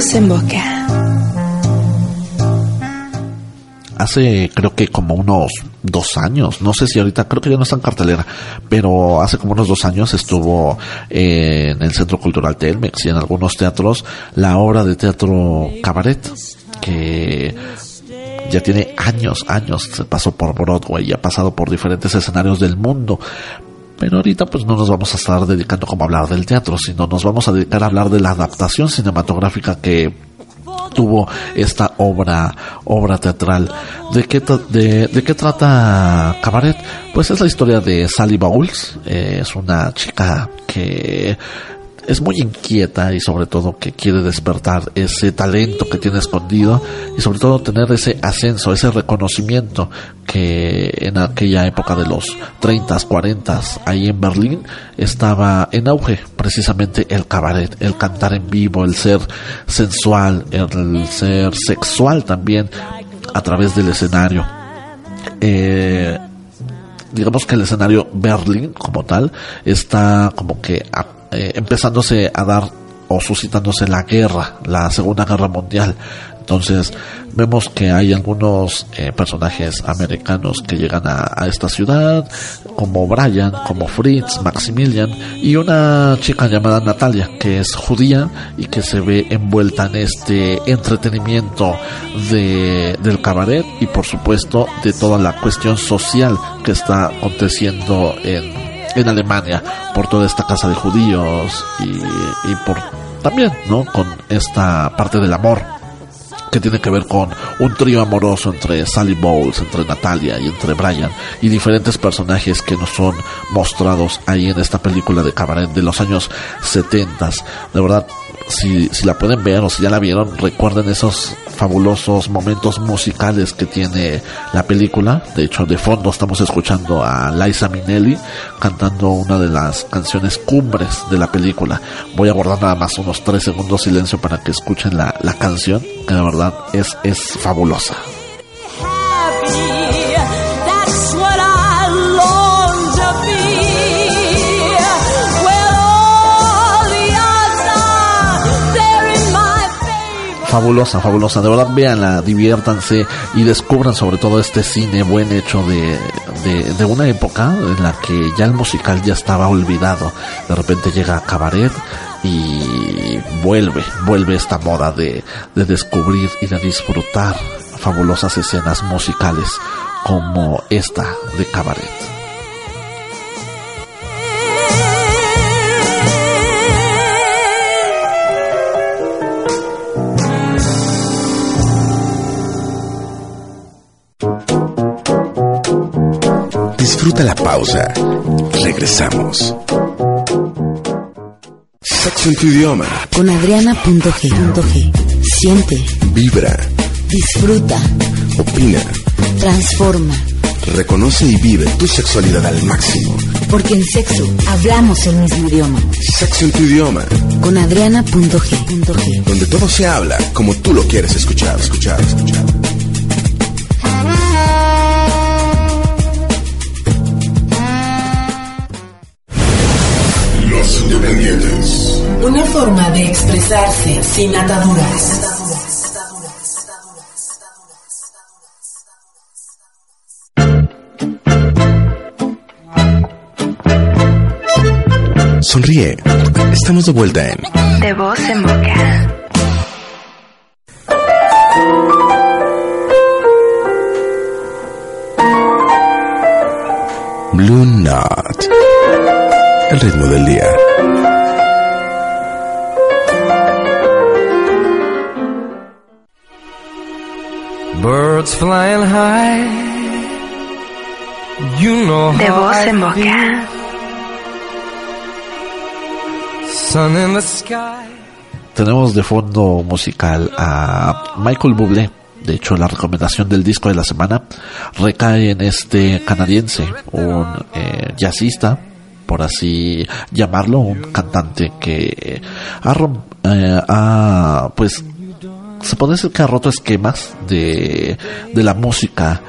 voz en boca. Hace creo que como unos dos años, no sé si ahorita, creo que ya no está en cartelera, pero hace como unos dos años estuvo en el Centro Cultural Telmex y en algunos teatros la obra de teatro Cabaret, que ya tiene años, años, se pasó por Broadway y ha pasado por diferentes escenarios del mundo. Pero ahorita pues no nos vamos a estar dedicando como a hablar del teatro, sino nos vamos a dedicar a hablar de la adaptación cinematográfica que tuvo esta obra obra teatral. ¿De qué, de, qué trata Cabaret? Pues es la historia de Sally Bowles, eh, es una chica que es muy inquieta y sobre todo que quiere despertar ese talento que tiene escondido y sobre todo tener ese ascenso, ese reconocimiento que en aquella época de los 30, 40 ahí en Berlín estaba en auge precisamente el cabaret, el cantar en vivo, el ser sensual, el ser sexual también a través del escenario. Eh, digamos que el escenario Berlín como tal está como que eh, empezándose a dar o suscitándose la guerra, la Segunda Guerra Mundial. Entonces vemos que hay algunos eh, personajes americanos que llegan a, a, esta ciudad, como Brian, como Fritz, Maximilian y una chica llamada Natalia, que es judía y que se ve envuelta en este entretenimiento de, del cabaret y por supuesto de toda la cuestión social que está aconteciendo en, en Alemania por toda esta casa de judíos y, y por también, ¿no? Con esta parte del amor que tiene que ver con un trío amoroso entre Sally Bowles, entre Natalia y entre Brian y diferentes personajes que nos son mostrados ahí en esta película de cabaret de los años 70. De verdad, si, si la pueden ver o si ya la vieron, recuerden esos fabulosos momentos musicales que tiene la película. De hecho, de fondo estamos escuchando a Liza Minnelli cantando una de las canciones cumbres de la película. Voy a guardar nada más unos 3 segundos silencio para que escuchen la, la canción, que de verdad es, es fabulosa. Fabulosa, fabulosa. De verdad, véanla, diviértanse y descubran sobre todo este cine buen hecho de, de, de, una época en la que ya el musical ya estaba olvidado. De repente llega Cabaret y vuelve, vuelve esta moda de, de descubrir y de disfrutar fabulosas escenas musicales como esta de Cabaret. Disfruta la pausa. Regresamos. Sexo en tu idioma. Con Adriana.g. Siente. Vibra. Disfruta. Opina. Transforma. Reconoce y vive tu sexualidad al máximo. Porque en sexo hablamos el mismo idioma. Sexo en tu idioma. Con Adriana.g. Donde todo se habla como tú lo quieres escuchar, escuchar, escuchar. Forma de expresarse sin ataduras. Sonríe. Estamos de vuelta en De voz en boca. Blue Knot. El ritmo del día. Birds flying high. You know De how voz en boca. Sun in the sky. Tenemos de fondo musical a Michael Bublé. De hecho, la recomendación del disco de la semana recae en este canadiense, un eh, jazzista, por así llamarlo, un cantante que ha, eh, ha, pues se puede decir que ha roto esquemas de, de la música,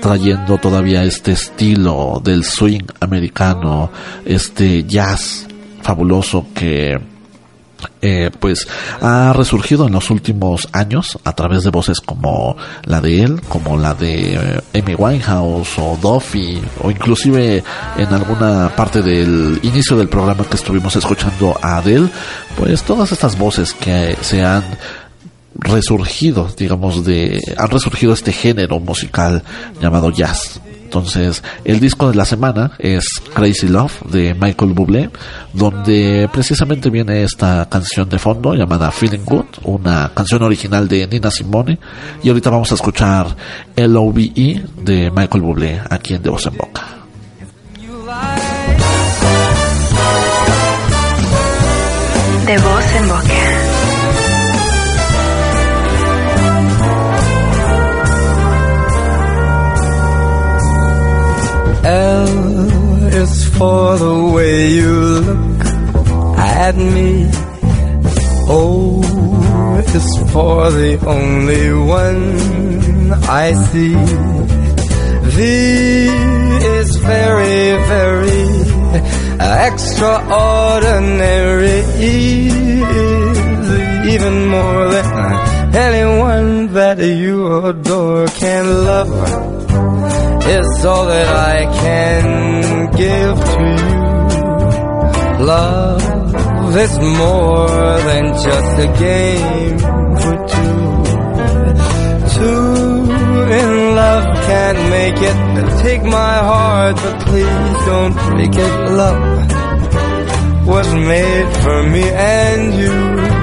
trayendo todavía este estilo del swing americano, este jazz fabuloso que eh, pues ha resurgido en los últimos años a través de voces como la de él, como la de eh, Amy Winehouse o Duffy o inclusive en alguna parte del inicio del programa que estuvimos escuchando a Adele, pues todas estas voces que se han resurgido, digamos, de, han resurgido este género musical llamado jazz. Entonces, el disco de la semana es Crazy Love de Michael Bublé, donde precisamente viene esta canción de fondo llamada Feeling Good, una canción original de Nina Simone. Y ahorita vamos a escuchar L.O.V.E. de Michael Bublé aquí en De Voz en Boca. De voz en boca. L is for the way you look at me. O is for the only one I see. V is very, very extraordinary. E is even more than anyone that you adore can love is all that I can give to you. Love is more than just a game for two. Two in love can't make it. Take my heart, but please don't break it. Love was made for me and you.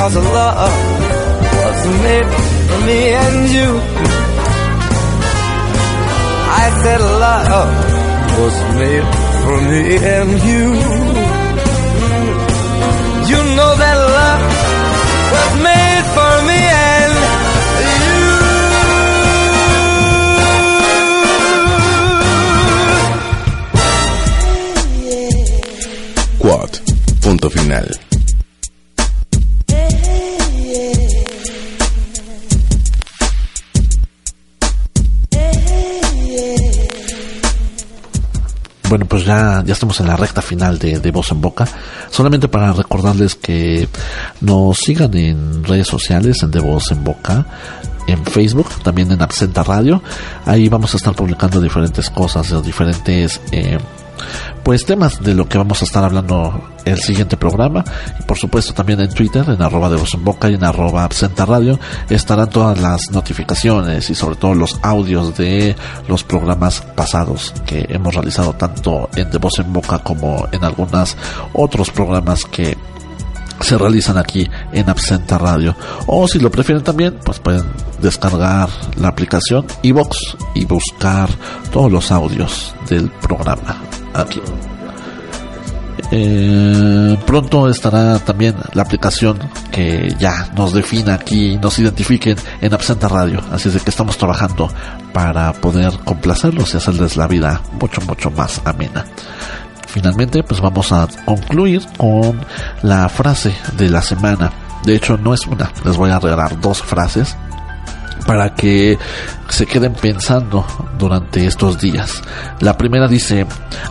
Cause of love was made for me and you. I said love was made for me and you. You know that love was made for me and you Quad. Punto final. Bueno, pues ya, ya estamos en la recta final de, de Voz en Boca. Solamente para recordarles que nos sigan en redes sociales, en De Voz en Boca, en Facebook, también en Absenta Radio. Ahí vamos a estar publicando diferentes cosas, diferentes eh, pues temas de lo que vamos a estar hablando el siguiente programa. Y por supuesto también en Twitter en arroba de voz en boca y en arroba absenta radio estarán todas las notificaciones y sobre todo los audios de los programas pasados que hemos realizado tanto en de voz en boca como en algunos otros programas que se realizan aquí en Absenta Radio. O si lo prefieren también, pues pueden descargar la aplicación iBox y buscar todos los audios del programa aquí. Eh, pronto estará también la aplicación que ya nos defina aquí, nos identifiquen en Absenta Radio. Así es de que estamos trabajando para poder complacerlos y hacerles la vida mucho, mucho más amena finalmente pues vamos a concluir con la frase de la semana. De hecho no es una, les voy a regalar dos frases para que se queden pensando durante estos días. La primera dice,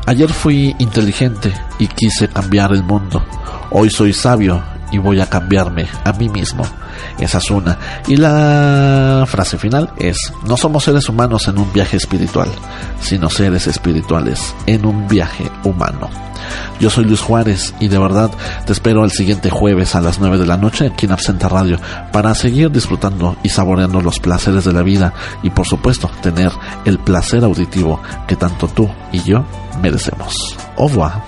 ayer fui inteligente y quise cambiar el mundo. Hoy soy sabio y voy a cambiarme a mí mismo. Esa es una. Y la frase final es, no somos seres humanos en un viaje espiritual, sino seres espirituales en un viaje humano. Yo soy Luis Juárez y de verdad te espero el siguiente jueves a las 9 de la noche aquí en Absenta Radio para seguir disfrutando y saboreando los placeres de la vida y por supuesto tener el placer auditivo que tanto tú y yo merecemos. Au revoir.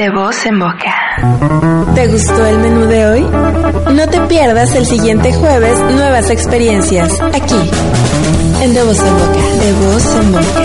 De voz en boca. ¿Te gustó el menú de hoy? No te pierdas el siguiente jueves nuevas experiencias aquí en De voz en boca. De voz en boca.